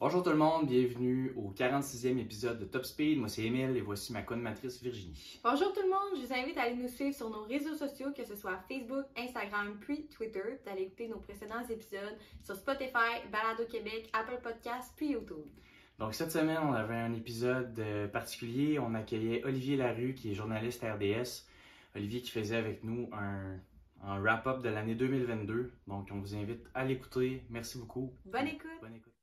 Bonjour tout le monde, bienvenue au 46e épisode de Top Speed. Moi c'est Emile et voici ma co-matrice Virginie. Bonjour tout le monde, je vous invite à aller nous suivre sur nos réseaux sociaux, que ce soit Facebook, Instagram, puis Twitter, d'aller écouter nos précédents épisodes sur Spotify, Balado Québec, Apple Podcasts, puis YouTube. Donc cette semaine, on avait un épisode euh, particulier. On accueillait Olivier Larue, qui est journaliste RDS. Olivier qui faisait avec nous un, un wrap-up de l'année 2022. Donc on vous invite à l'écouter. Merci beaucoup. Bonne écoute. Bonne écoute.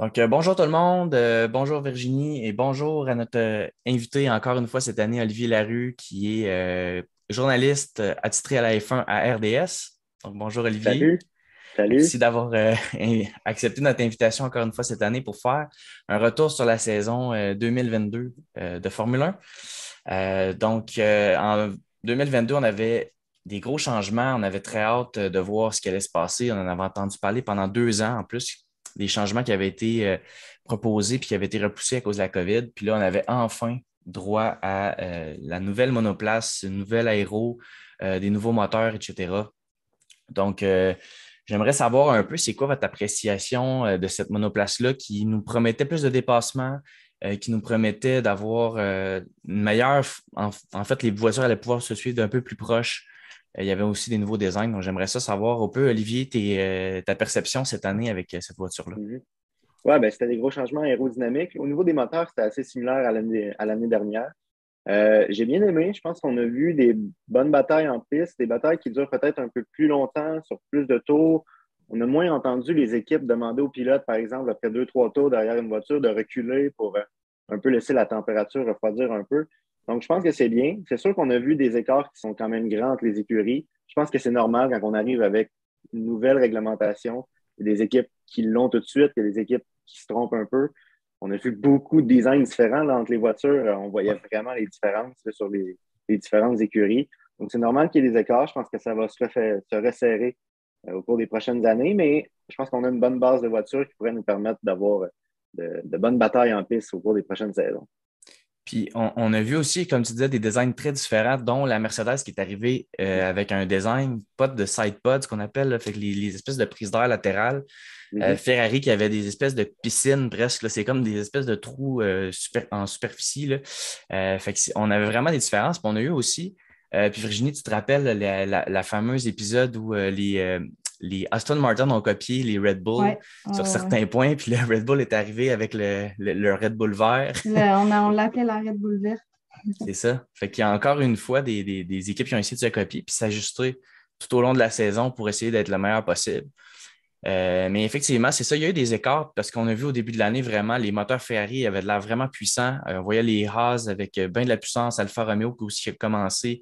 Donc, euh, bonjour tout le monde, euh, bonjour Virginie et bonjour à notre euh, invité encore une fois cette année, Olivier Larue, qui est journaliste attitré à la F1 à RDS. Donc, bonjour Olivier. Salut. Salut. Merci d'avoir accepté notre invitation encore une fois cette année pour faire un retour sur la saison euh, 2022 euh, de Formule 1. Euh, donc, en 2022, on avait des gros changements. On avait très hâte de voir ce qui allait se passer. On en avait entendu parler pendant deux ans en plus, des changements qui avaient été euh, proposés puis qui avaient été repoussés à cause de la COVID. Puis là, on avait enfin droit à euh, la nouvelle monoplace, une nouvelle aéro, euh, des nouveaux moteurs, etc. Donc, j'aimerais savoir un peu, c'est quoi votre appréciation de cette monoplace-là qui nous promettait plus de dépassement, qui nous promettait d'avoir une meilleure. En fait, les voitures allaient pouvoir se suivre d'un peu plus proche. Euh, il y avait aussi des nouveaux designs. Donc, j'aimerais ça savoir un peu, Olivier, euh, ta perception cette année avec euh, cette voiture-là. Mhm. Ouais, ben, c'était des gros changements aérodynamiques. Au niveau des moteurs, c'était assez similaire à l'année dernière. J'ai bien aimé. Je pense qu'on a vu des bonnes batailles en piste, des batailles qui durent peut-être un peu plus longtemps, sur plus de tours. On a moins entendu les équipes demander aux pilotes, par exemple, après deux, trois tours derrière une voiture, de reculer pour un peu laisser la température refroidir un peu. Donc, je pense que c'est bien. C'est sûr qu'on a vu des écarts qui sont quand même grands entre les écuries. Je pense que c'est normal quand on arrive avec une nouvelle réglementation. Il y a des équipes qui l'ont tout de suite, il y a des équipes qui se trompent un peu. On a vu beaucoup de designs différents là, entre les voitures. On voyait vraiment les différences là, sur les, les différentes écuries. Donc, c'est normal qu'il y ait des écarts. Je pense que ça va se, refaire- se resserrer euh, au cours des prochaines années, mais je pense qu'on a une bonne base de voitures qui pourrait nous permettre d'avoir euh, de, de bonnes batailles en piste au cours des prochaines saisons. Puis on, on a vu aussi, comme tu disais, des designs très différents, dont la Mercedes qui est arrivée euh, avec un design, pas de side pod, ce qu'on appelle, là, fait que les, les espèces de prises d'air latérales. Euh. Ferrari qui avait des espèces de piscines presque, c'est comme des espèces de trous euh, super- en superficie. Là. Fait que c'est- on avait vraiment des différences. Puis on a eu aussi, puis Virginie, tu te rappelles la, la, la fameuse épisode où les, les Aston Martin ont copié les Red Bull Ouais, sur certains points, puis le Red Bull est arrivé avec le, le, le Red Bull vert. Le- on on l'appelait la Red Bull verte. C'est ça. Fait qu'il y a encore une fois des, des- des équipes qui ont essayé de se copier puis s'ajuster tout au long de la saison pour essayer d'être le meilleur possible. Euh, mais effectivement, c'est ça. Il y a eu des écarts parce qu'on a vu au début de l'année vraiment les moteurs Ferrari avaient de l'air vraiment puissants. Euh, on voyait les Haas avec euh, bien de la puissance, Alfa Romeo qui aussi a commencé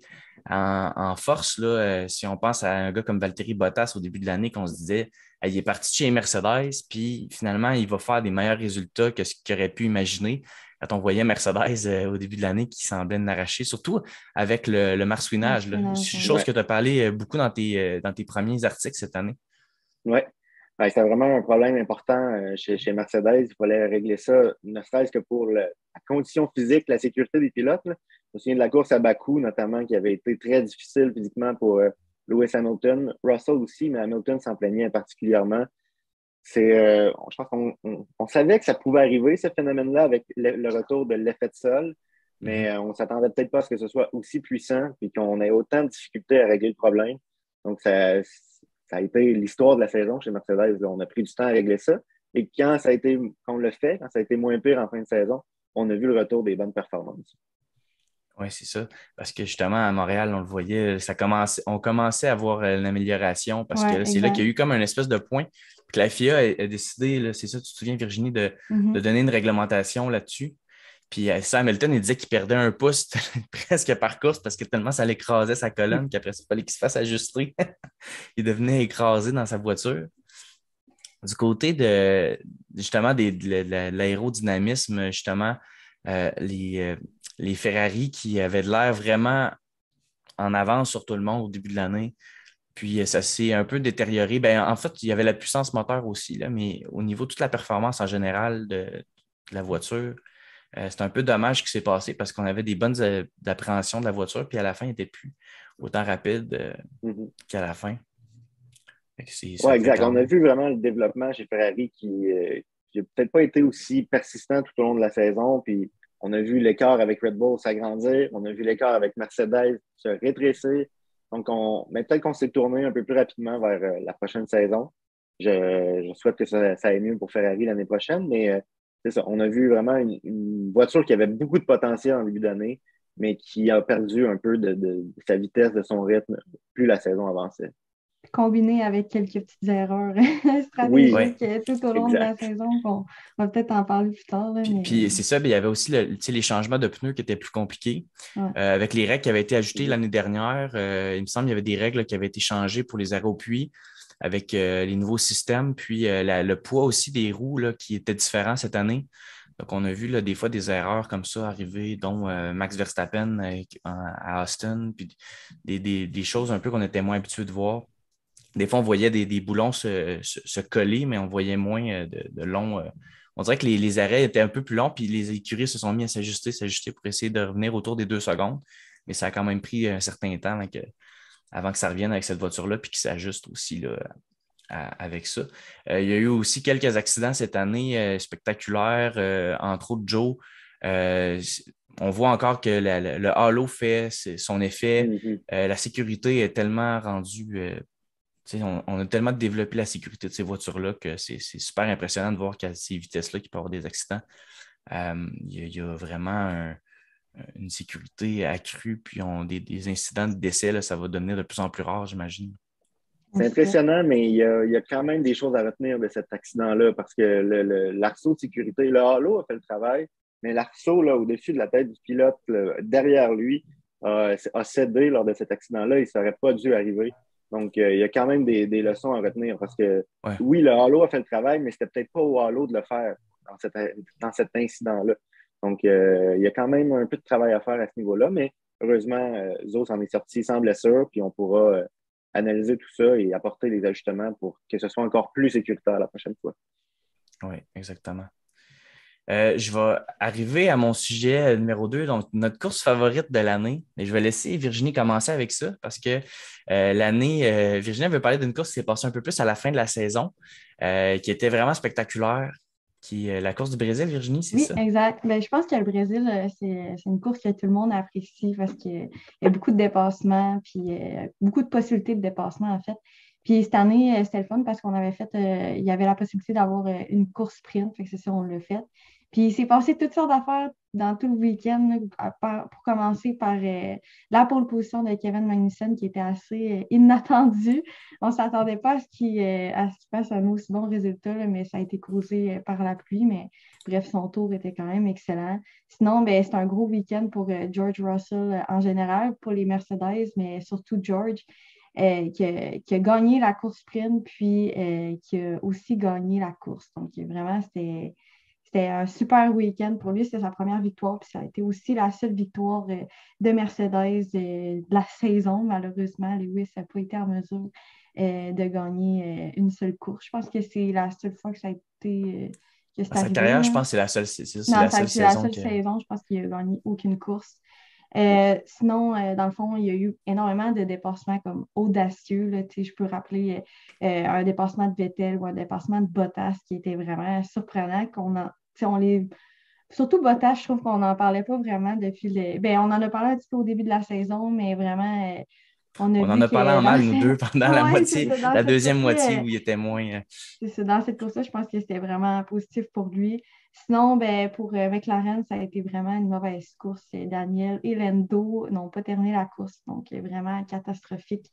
en, en force. Là, Euh, si on pense à un gars comme Valtteri Bottas au début de l'année, qu'on se disait il est parti chez Mercedes, puis finalement, il va faire des meilleurs résultats que ce qu'il aurait pu imaginer quand on voyait Mercedes euh, au début de l'année qui semblait en arracher, surtout avec le, le marsouinage. là. Ouais. chose que tu as parlé beaucoup dans tes, dans tes premiers articles cette année. Oui. Ouais, c'était vraiment un problème important euh, chez, chez Mercedes. Il fallait régler ça, ne serait-ce que pour le- la condition physique, la sécurité des pilotes. là. Je me souviens de la course à Bakou, notamment, qui avait été très difficile physiquement pour euh, Lewis Hamilton. Russell aussi, mais Hamilton s'en plaignait particulièrement. C'est, euh, je pense qu'on on- on savait que ça pouvait arriver, ce phénomène-là, avec le, le retour de l'effet de sol, mais euh, on ne s'attendait peut-être pas à ce que ce soit aussi puissant et qu'on ait autant de difficultés à régler le problème. Donc, ça, ça a été l'histoire de la saison chez Mercedes. là. On a pris du temps à régler ça. Et quand ça a été, quand on l'a fait, quand ça a été moins pire en fin de saison, on a vu le retour des bonnes performances. Oui, c'est ça. Parce que justement, à Montréal, on le voyait, ça commençait, on commençait à voir euh, l'amélioration parce Ouais, que c'est là qu'il y a eu comme un espèce de point. Puis que la FIA a, a décidé, c'est ça, tu te souviens, Virginie, de, Mhm. de donner une réglementation là-dessus? Puis euh, Sam Hamilton, il disait qu'il perdait un pouce presque par course parce que tellement ça l'écrasait sa colonne qu'après il fallait qu'il se fasse ajuster. il devenait écrasé dans sa voiture. Du côté de justement des- de la- de l'aérodynamisme, justement, euh, les, euh, les Ferrari qui avaient de l'air vraiment en avance sur tout le monde au début de l'année. Puis ça s'est un peu détérioré. Ben, en fait, il y avait la puissance moteur aussi, là, mais au niveau de toute la performance en général de la voiture, euh, c'est un peu dommage ce qui s'est passé parce qu'on avait des bonnes euh, appréhensions de la voiture, puis à la fin, il n'était plus autant rapide euh, Mhm. qu'à la fin. Oui, exact. On a vu vraiment le développement chez Ferrari qui n'a peut-être pas été aussi persistant tout au long de la saison. Puis on a vu l'écart avec Red Bull s'agrandir. On a vu l'écart avec Mercedes se rétrécir. Donc, on, mais peut-être qu'on s'est tourné un peu plus rapidement vers la prochaine saison. Je, souhaite que ça, ça, aille mieux pour Ferrari l'année prochaine, mais ça. On a vu vraiment une, voiture qui avait beaucoup de potentiel en début d'année, mais qui a perdu un peu de, sa vitesse, de son rythme, plus la saison avançait combiné avec quelques petites erreurs stratégiques tout au long de la saison. On va peut-être en parler plus tard. puis, c'est ça, il y avait aussi les changements de pneus qui étaient plus compliqués. Euh, avec les règles qui avaient été ajoutées l'année dernière, euh, il me semble qu'il y avait des règles qui avaient été changées pour les arrêts au puits avec euh, les nouveaux systèmes, puis le poids aussi des roues là, qui était différent cette année. Donc, on a vu là, des fois des erreurs comme ça arriver, dont Max Verstappen à Austin, puis des, des, choses un peu qu'on était moins habitués de voir. Des fois, on voyait des, boulons se, coller, mais on voyait moins euh, de, longs. Euh, on dirait que les, arrêts étaient un peu plus longs, puis les écuries se sont mis à s'ajuster, s'ajuster pour essayer de revenir autour des deux secondes. Mais ça a quand même pris un certain temps avant que ça revienne avec cette voiture-là, puis qu'ils s'ajuste aussi là, avec ça. Euh, il y a eu aussi quelques accidents cette année spectaculaires, entre autres Joe. on voit encore que le halo fait son effet. Mm-hmm. la sécurité est tellement rendue on, a tellement développé la sécurité de ces voitures-là que c'est super impressionnant de voir qu'à ces vitesses-là, qu'il peut y avoir des accidents. Euh, il y, a vraiment une sécurité accrue, puis on, des, incidents de décès, ça va devenir de plus en plus rare, j'imagine. C'est impressionnant, mais il y, a, quand même des choses à retenir de cet accident-là parce que l'arceau de sécurité, le halo a fait le travail, mais l'arceau au-dessus de la tête du pilote, derrière lui, a cédé lors de cet accident-là. Il ne serait pas dû arriver. Donc, euh, il y a quand même des, leçons à retenir parce que oui, le halo a fait le travail, mais c'était peut-être pas au halo de le faire dans, cet incident-là. Donc, euh, il y a quand même un peu de travail à faire à ce niveau-là, mais heureusement, euh, Zos en est sorti sans blessure, puis on pourra analyser tout ça et apporter des ajustements pour que ce soit encore plus sécuritaire la prochaine fois. Oui, exactement. Euh, je vais arriver à mon sujet numéro 2, donc notre course favorite de l'année. Et je vais laisser Virginie commencer avec ça parce que euh, l'année, euh, Virginie veut parler d'une course qui s'est passée un peu plus à la fin de la saison, qui était vraiment spectaculaire, qui est la course du Brésil, Virginie, c'est ça? Oui, exact. Ben, je pense que le Brésil, c'est une course que tout le monde apprécie parce qu'il y a beaucoup de dépassements, puis beaucoup de possibilités de dépassement, en fait. Puis cette année, c'était le fun parce qu'on avait fait, il y avait la possibilité d'avoir une course sprint, fait que c'est ça, on l'a fait. Puis il s'est passé toutes sortes d'affaires dans tout le week-end, pour commencer par euh, la pole position de Kevin Magnussen qui était assez euh, inattendue. On ne s'attendait pas à ce qu'il euh, fasse un aussi bon résultat, mais ça a été causé par la pluie. Mais bref, son tour était quand même excellent. Sinon, ben, c'est un gros week-end pour George Russell en général, pour les Mercedes, mais surtout George. qui, a, gagné la course sprint, puis qui a aussi gagné la course. Donc, vraiment, c'était c'était un super week-end pour lui. C'était sa première victoire. Puis ça a été aussi la seule victoire euh, de Mercedes euh, de la saison. Malheureusement, Lewis n'a pas été en mesure euh, de gagner une seule course. Je pense que c'est la seule fois que ça a été. Que Dans sa carrière, je pense que c'est la seule, c'est, la seule, saison, la saison. Je pense qu'il n'a gagné aucune course. sinon, dans le fond, il y a eu énormément de dépassements comme audacieux. Là, je peux rappeler un dépassement de Vettel ou un dépassement de Bottas qui était vraiment surprenant, qu'on a, on les... Surtout Bottas, je trouve qu'on n'en parlait pas vraiment depuis le. Ben, on en a parlé un petit peu au début de la saison, mais vraiment, euh, on, on en a parlé en mal, nous deux, pendant la moitié, la deuxième moitié où il était moins. Euh, c'est dans cette course-là, je pense que c'était vraiment positif pour lui. Sinon, ben, pour euh, McLaren, ça a été vraiment une mauvaise course. Daniel et Lendo n'ont pas terminé la course, donc vraiment catastrophique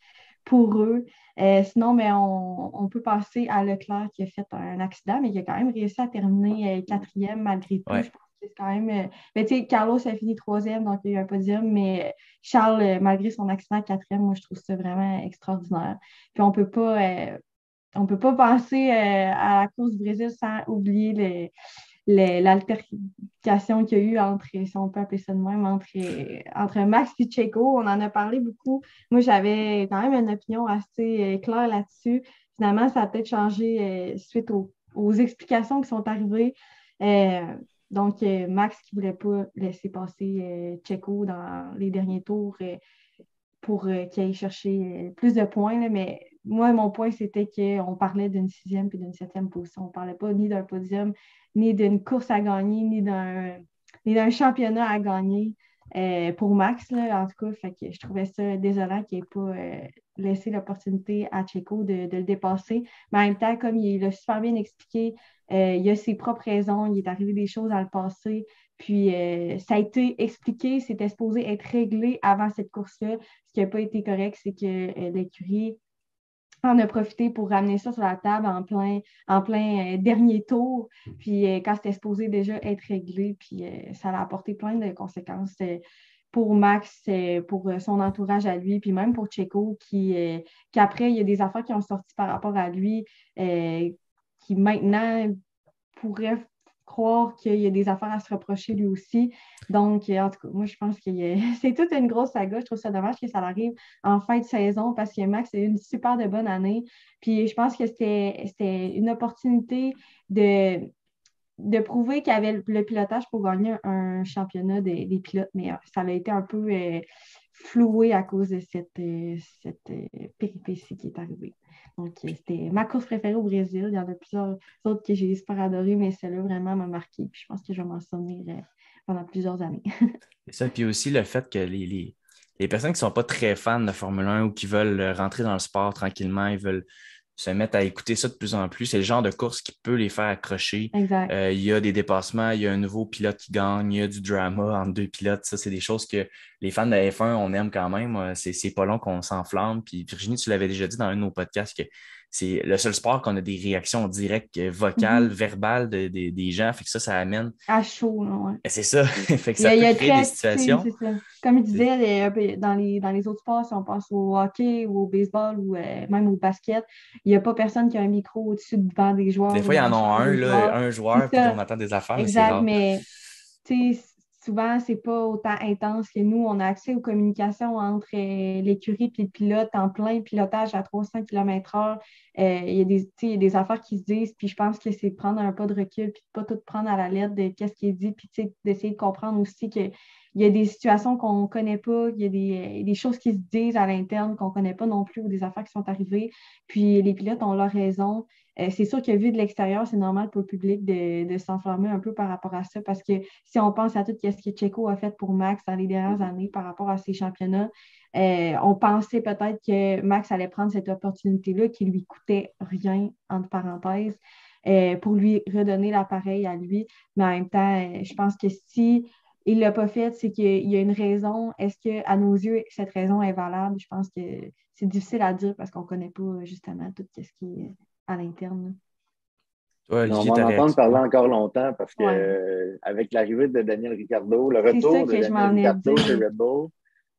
pour eux. Euh, sinon, mais on, peut passer à Leclerc qui a fait un accident, mais qui a quand même réussi à terminer euh, quatrième malgré tout. Je pense que c'est quand même. Euh, mais tu sais, Carlos a fini troisième, donc il y a eu un podium, mais Charles, malgré son accident quatrième, moi, je trouve ça vraiment extraordinaire. Puis on peut pas. on ne peut pas passer à la course du Brésil sans oublier les, l'altercation qu'il y a eu entre, si on peut appeler ça de même, entre, entre Max et Checo. On en a parlé beaucoup. Moi, j'avais quand même une opinion assez euh, claire là-dessus. Finalement, ça a peut-être changé euh, suite aux, explications qui sont arrivées. Euh, donc, Max qui ne voulait pas laisser passer Checo dans les derniers tours pour qu'il aille chercher plus de points. mais moi, mon point, c'était qu'on parlait d'une sixième puis d'une septième position. On ne parlait pas ni d'un podium, ni d'une course à gagner, ni d'un championnat à gagner. Euh, pour Max, en tout cas, je trouvais ça désolant qu'il n'ait pas euh, laissé l'opportunité à Checo de, le dépasser. Mais en même temps, comme il l'a super bien expliqué, euh, il a ses propres raisons, il est arrivé des choses dans le passé, puis ça a été expliqué, c'était supposé être réglé avant cette course-là. Ce qui n'a pas été correct, c'est que l'écurie on a profité pour ramener ça sur la table en plein, en plein euh, dernier tour. Puis euh, quand c'était supposé déjà être réglé, puis euh, ça a apporté plein de conséquences pour Max, pour son entourage à lui, puis même pour Checo, qui, qu'après, il y a des affaires qui ont sorti par rapport à lui, qui maintenant pourraient croire qu'il y a des affaires à se reprocher lui aussi. Donc, en tout cas, moi, je pense que c'est toute une grosse saga. Je trouve ça dommage que ça arrive en fin de saison parce que Max a eu une super bonne année. Puis, je pense que c'était une opportunité de, de prouver qu'il y avait le, pilotage pour gagner un, championnat des, pilotes, mais euh, ça a été un peu euh, floué à cause de cette, euh, cette péripétie qui est arrivée. Donc, c'était ma course préférée au Brésil. Il y en a plusieurs autres que j'ai super adorées, mais celle-là vraiment m'a marqué. Puis je pense que je vais m'en souvenir euh, pendant plusieurs années. C'est ça. Puis aussi le fait que les, les, personnes qui ne sont pas très fans de Formule 1 ou qui veulent rentrer dans le sport tranquillement, ils veulent se mettre à écouter ça de plus en plus. C'est le genre de course qui peut les faire accrocher. Euh, il y a des dépassements, il y a un nouveau pilote qui gagne, il y a du drama entre deux pilotes. Ça, c'est des choses que les fans de F1, on aime quand même. C'est pas long qu'on s'enflamme. Puis Virginie, tu l'avais déjà dit dans un de nos podcasts que c'est le seul sport qu'on a des réactions directes, euh, vocales, mhm. verbales des gens. Fait que ça, ça amène. À chaud, ouais. C'est ça. fait que ça peut créer des situations. Comme il disait, dans les, dans les autres sports, si on pense au hockey ou au baseball ou euh, même au basket, il n'y a pas personne qui a un micro au-dessus devant des joueurs. Des fois, il y en a un, là, un joueur, puis on attend des affaires. Exact, mais souvent, c'est pas autant intense que nous. On a accès aux communications entre euh, l'écurie et le pilote en plein pilotage à 300 km/h. Il y, a des affaires qui se disent, puis je pense que c'est prendre un pas de recul, puis pas tout prendre à la lettre de qu'est-ce qui est dit, puis d'essayer de comprendre aussi qu'il y a des situations qu'on ne connaît pas, il y a des, des, choses qui se disent à l'interne qu'on ne connaît pas non plus, ou des affaires qui sont arrivées. Puis les pilotes ont leur raison. Euh, c'est sûr que vu de l'extérieur, c'est normal pour le public de, s'enflammer un peu par rapport à ça parce que si on pense à tout ce que Checo a fait pour Max dans les dernières années par rapport à ses championnats, euh, on pensait peut-être que Max allait prendre cette opportunité-là qui lui coûtait rien, entre parenthèses, euh, pour lui redonner l'appareil à lui. Mais en même temps, je pense que si il ne l'a pas fait, c'est qu'il y a une raison. Est-ce qu'à nos yeux, cette raison est valable? Je pense que c'est difficile à dire parce qu'on ne connaît pas justement tout ce qui est à l'interne. on va en entendre parler encore longtemps parce que euh, avec l'arrivée de Daniel Ricciardo, le retour de Daniel Ricciardo chez Red Bull,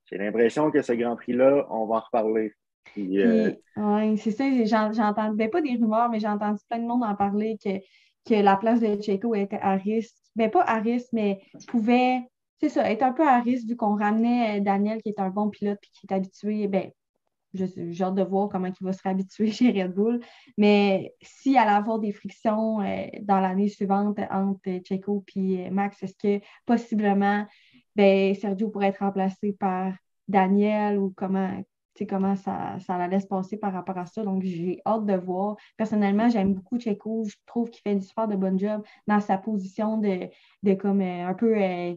j'ai l'impression que ce Grand Prix-là, on va en reparler. Euh, oui, c'est ça, j'entends, ben, pas des rumeurs, mais j'ai entendu plein de monde en parler que, que la place de Checo était à risque. Ben, pas à risque, mais pouvait, c'est ça, être un peu à risque vu qu'on ramenait euh, Daniel qui est un bon pilote et qui est habitué, ben, j'ai hâte de voir comment il va se réhabituer chez Red Bull. Mais s'il allait avoir des frictions euh, dans l'année suivante entre Checo et Max, est-ce que possiblement ben, Sergio pourrait être remplacé par Daniel ou comment, comment ça, ça allait se passer par rapport à ça. Donc, j'ai hâte de voir. Personnellement, j'aime beaucoup Checo. Je trouve qu'il fait du super de bon job dans sa position de, comme euh, un peu euh,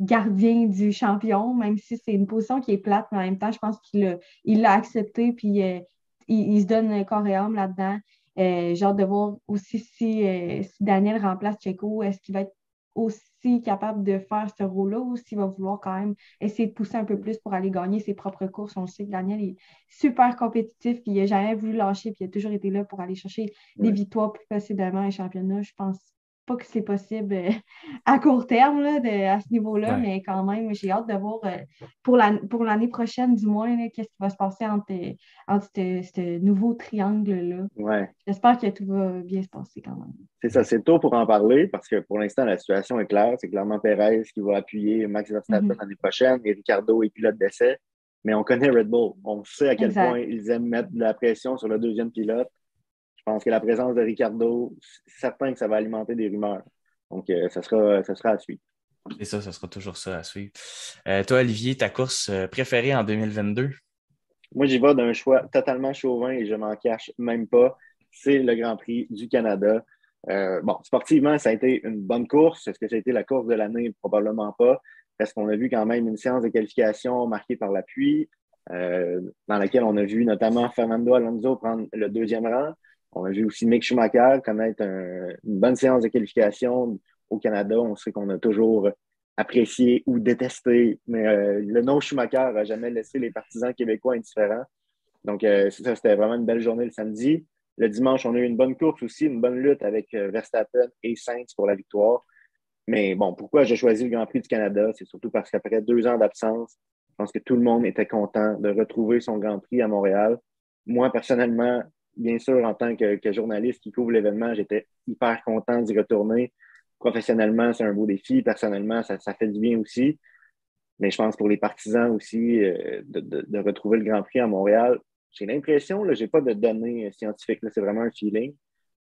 gardien du champion, même si c'est une position qui est plate, mais en même temps, je pense qu'il l'a il accepté, puis euh, il, se donne corps et âme là-dedans. J'ai hâte de voir aussi si, si Daniel remplace Checo, est-ce qu'il va être aussi capable de faire ce rôle-là ou s'il va vouloir quand même essayer de pousser un peu plus pour aller gagner ses propres courses. On sait que Daniel est super compétitif, puis il n'a jamais voulu lâcher, puis il a toujours été là pour aller chercher des victoires plus facilement les championnats. Je pense pas que c'est possible euh, à court terme là, à ce niveau-là, mais quand même, j'ai hâte de voir euh, pour l'année prochaine, du moins, qu'est-ce qui va se passer entre, entre ce, nouveau triangle-là. Ouais. J'espère que tout va bien se passer quand même. C'est ça, c'est tôt pour en parler parce que pour l'instant, la situation est claire. C'est clairement Perez qui va appuyer Max Verstappen mm-hmm. l'année prochaine et Ricardo est pilote d'essai. Mais on connaît Red Bull. On sait à quel point ils aiment mettre de la pression sur le deuxième pilote. Je pense que la présence de Ricardo, c'est certain que ça va alimenter des rumeurs. Donc, euh, ça, sera, ça sera à suivre. C'est ça, ça sera toujours ça à suivre. Euh, toi, Olivier, ta course euh, préférée en 2022? moi, j'y vais d'un choix totalement chauvin et je m'en cache même pas. C'est le Grand Prix du Canada. Euh, bon, sportivement, ça a été une bonne course. Est-ce que ça a été la course de l'année? Probablement pas. Parce qu'on a vu quand même une séance de qualification marquée par l'appui, dans laquelle on a vu notamment Fernando Alonso prendre le deuxième rang. On a vu aussi Mick Schumacher connaître une bonne séance de qualification au Canada. On sait qu'on a toujours apprécié ou détesté, mais euh, le nom Schumacher n'a jamais laissé les partisans québécois indifférents. Donc, euh, ça, c'était vraiment une belle journée le samedi. Le dimanche, on a eu une bonne course aussi, une bonne lutte avec Verstappen et Sainz pour la victoire. Mais bon, pourquoi j'ai choisi le Grand Prix du Canada? C'est surtout parce qu'après deux ans d'absence, je pense que tout le monde était content de retrouver son Grand Prix à Montréal. Moi, personnellement, bien sûr, en tant que, journaliste qui couvre l'événement, j'étais hyper content d'y retourner. Professionnellement, c'est un beau défi. Personnellement, ça, fait du bien aussi. Mais je pense pour les partisans aussi euh, de, retrouver le Grand Prix à Montréal, j'ai l'impression, je n'ai pas de données scientifiques, c'est vraiment un feeling.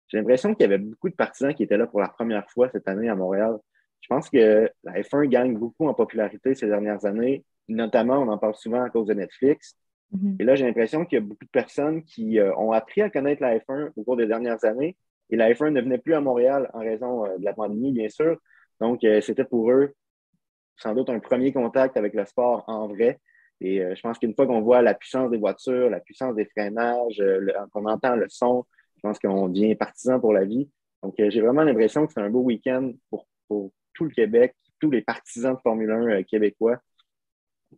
J'ai l'impression qu'il y avait beaucoup de partisans qui étaient là pour la première fois cette année à Montréal. Je pense que la F1 gagne beaucoup en popularité ces dernières années. Notamment, on en parle souvent à cause de Netflix. Mm-hmm. Et là, j'ai l'impression qu'il y a beaucoup de personnes qui euh, ont appris à connaître la F1 au cours des dernières années. Et la F1 ne venait plus à Montréal en raison euh, de la pandémie, bien sûr. Donc, euh, c'était pour eux sans doute un premier contact avec le sport en vrai. Et je pense qu'une fois qu'on voit la puissance des voitures, la puissance des freinages, qu'on entend le son, je pense qu'on devient partisan pour la vie. Donc, j'ai vraiment l'impression que c'est un beau week-end pour, tout le Québec, tous les partisans de Formule 1 euh, québécois.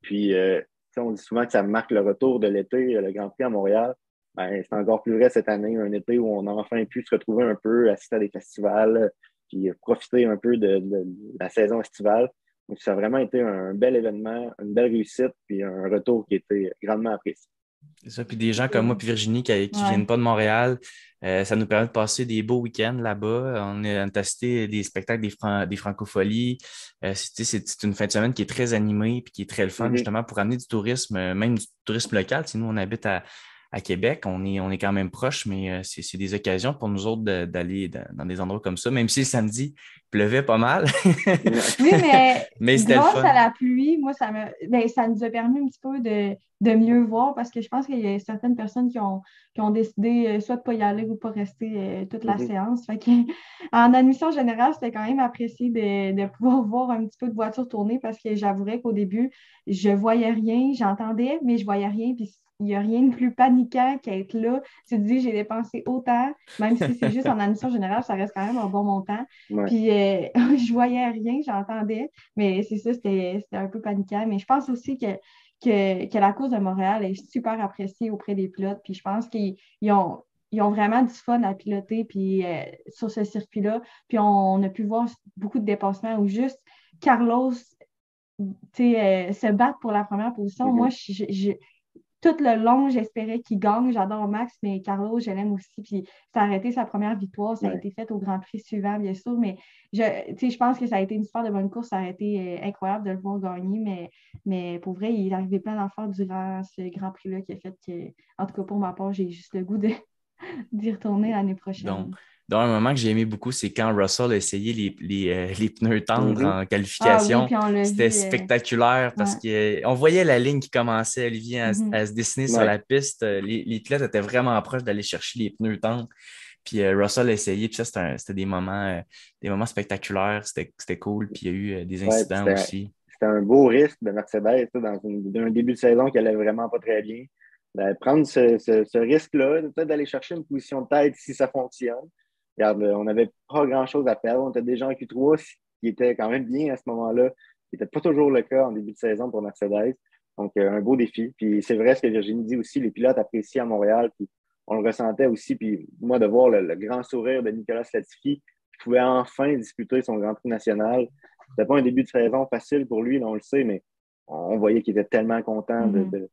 Puis, on dit souvent que ça marque le retour de l'été, le Grand Prix à Montréal. Ben, c'est encore plus vrai cette année, un été où on a enfin pu se retrouver un peu, assister à des festivals, puis profiter un peu de, la saison estivale. Donc, ça a vraiment été un bel événement, une belle réussite, puis un retour qui été grandement apprécié. Ça. Puis des gens comme moi, puis Virginie, qui ne viennent pas de Montréal, euh, ça nous permet de passer des beaux week-ends là-bas. On a testé des spectacles des, des francopholies. Euh, c'est une fin de semaine qui est très animée puis qui est très le fun, mm-hmm. justement, pour amener du tourisme, même du tourisme local. Si nous, on habite à, à Québec. On est, on est quand même proche, mais euh, c'est des occasions pour nous autres d'aller dans des endroits comme ça, même si le samedi, il pleuvait pas mal. oui, mais, grâce à la pluie, moi, ça, me, ben, ça nous a permis un petit peu de, mieux voir parce que je pense qu'il y a certaines personnes qui ont, ont décidé euh, soit de ne pas y aller ou pas rester euh, toute la mm-hmm. séance. Fait en admission générale, c'était quand même apprécié de, pouvoir voir un petit peu de voitures tourner parce que j'avouerais qu'au début, je voyais rien, j'entendais, mais je voyais rien. Puis il n'y a rien de plus paniquant qu'être là. Tu te dis, j'ai dépensé autant, même si c'est juste en admission générale, ça reste quand même un bon montant. Puis, euh, je voyais rien, j'entendais, mais c'est ça, c'était un peu paniquant. Mais je pense aussi que, que, la course de Montréal est super appréciée auprès des pilotes. Puis, je pense qu'ils ont, ils ont vraiment du fun à piloter puis, euh, sur ce circuit-là. Puis, on, a pu voir beaucoup de dépassements où juste Carlos euh, se battre pour la première position. Mm-hmm. Moi, je tout le long, j'espérais qu'il gagne. J'adore Max, mais Carlos, je l'aime aussi. Puis ça a arrêté sa première victoire. Ça a été fait au Grand Prix suivant, bien sûr. Mais je, je pense que ça a été une super de bonne course. Ça a été euh, incroyable de le voir gagner. Mais, mais pour vrai, il est arrivé plein d'enfants durant ce Grand Prix-là qui a fait que, en tout cas, pour ma part, j'ai juste le goût d'y retourner l'année prochaine. Donc, un moment que j'ai aimé beaucoup, c'est quand Russell a essayé les, les, euh, les pneus tendres en qualification. Ah C'était euh, spectaculaire parce qu'on voyait la ligne qui commençait, Olivier, à, mhm. se dessiner sur la piste. Les, les pilotes étaient vraiment proches d'aller chercher les pneus tendres. Puis euh, Russell a essayé, puis ça, c'était des moments, des moments spectaculaires. C'était cool. Puis il y a eu des incidents aussi. C'était un beau risque de Mercedes dans, un début de saison qui allait vraiment pas très bien. De prendre ce, ce, ce risque-là, peut-être d'aller chercher une position de tête si ça fonctionne regarde, on n'avait pas grand-chose à perdre. On était déjà en Q3, qui était quand même bien à ce moment-là, qui n'était pas toujours le cas en début de saison pour Mercedes. Donc, euh, un beau défi. Puis c'est vrai ce que Virginie dit aussi, les pilotes apprécient à Montréal. Puis on le ressentait aussi. Puis moi, de voir le, grand sourire de Nicolas Latifi, qui pouvait enfin disputer son Grand Prix national. C'était pas un début de saison facile pour lui, on le sait, mais on voyait qu'il était tellement content mm-hmm.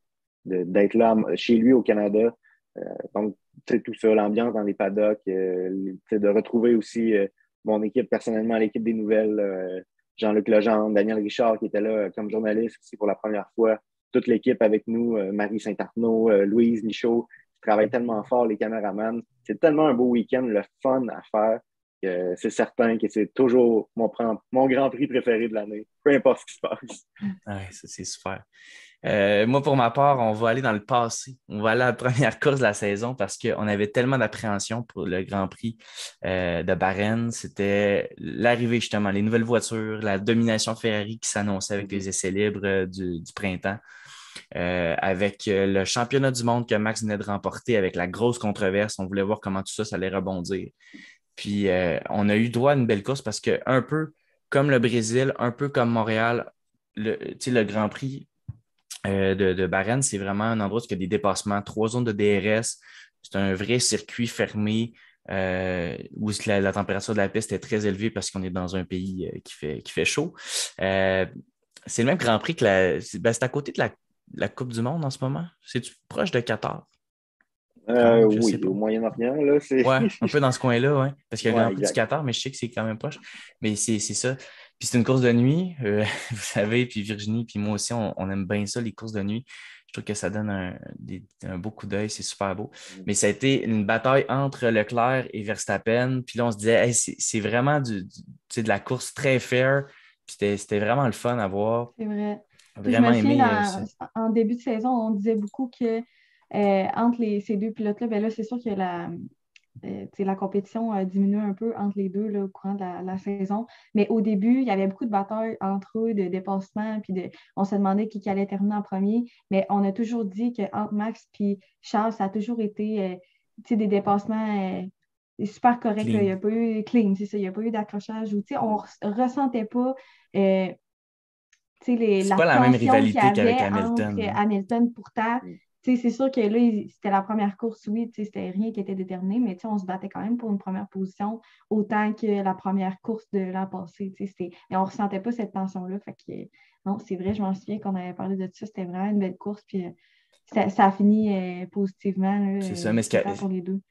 d'être là chez lui au Canada. Euh, donc, tout ça, l'ambiance dans les paddocks, euh, de retrouver aussi euh, mon équipe personnellement, l'équipe des nouvelles, Jean-Luc Legendre, Daniel Richard qui était là comme journaliste aussi pour la première fois, toute l'équipe avec nous, Marie Saint-Arnaud, Louise Michaud, qui travaillent tellement fort, les caméramans. C'est tellement un beau week-end, le fun à faire. que C'est certain que c'est toujours mon, mon grand prix préféré de l'année, peu importe ce qui se passe. Ouais, c'est super. Euh, moi, pour ma part, on va aller dans le passé. On va aller à la première course de la saison parce qu'on avait tellement d'appréhension pour le Grand Prix euh, de Bahreïn. C'était l'arrivée, justement, les nouvelles voitures, la domination Ferrari qui s'annonçait avec les essais libres euh, du, printemps. avec le championnat du monde que Max venait de remporter, avec la grosse controverse. On voulait voir comment tout ça, ça allait rebondir. Puis on a eu droit à une belle course parce que un peu comme le Brésil, un peu comme Montréal, le, le Grand Prix euh, de, de c'est vraiment un endroit où il y a des dépassements, trois zones de DRS. C'est un vrai circuit fermé euh, où la, température de la piste est très élevée parce qu'on est dans un pays euh, qui, fait, qui fait chaud. c'est le même Grand Prix que la. Ben, c'est à côté de la, Coupe du Monde en ce moment. C'est proche de Qatar? oui, au Moyen-Orient, là. Oui, un peu dans ce coin-là, oui. Parce qu'il y a le Grand Prix du Qatar, mais je sais que c'est quand même proche. Mais c'est ça. Puis c'est une course de nuit, euh, vous savez, puis Virginie, puis moi aussi, on, aime bien ça, les courses de nuit. Je trouve que ça donne un, beau coup d'œil, c'est super beau. Mm. Mais ça a été une bataille entre Leclerc et Verstappen. Puis là, on se disait, c'est vraiment du, de la course très fair. Puis c'était vraiment le fun à voir. C'est vrai. Vraiment aimé. Euh, en début de saison, on disait beaucoup que euh, entre les, ces deux pilotes-là, ben là, c'est sûr que la, euh, la compétition a diminué un peu entre les deux là, au courant de la, saison. Mais au début, il y avait beaucoup de batailles entre eux, de dépassement, puis de, on se demandait qui, allait terminer en premier. Mais on a toujours dit qu'entre Max et Charles, ça a toujours été euh, des dépassements euh, super corrects. Il n'y a pas eu clean, c'est ça, il n'y a pas eu d'accrochage. On ne ressentait pas. les, la pas la même rivalité qu'avec Hamilton. Hamilton, pourtant, mm c'est sûr que là, c'était la première course, oui, c'était rien qui était déterminé, mais on se battait quand même pour une première position autant que la première course de l'an passé. Et on ne ressentait pas cette tension-là. Fait que, non, c'est vrai, je m'en souviens qu'on avait parlé de ça. C'était vraiment une belle course. Puis euh, ça, a fini euh, positivement. C'est ça, mais ce pour les deux.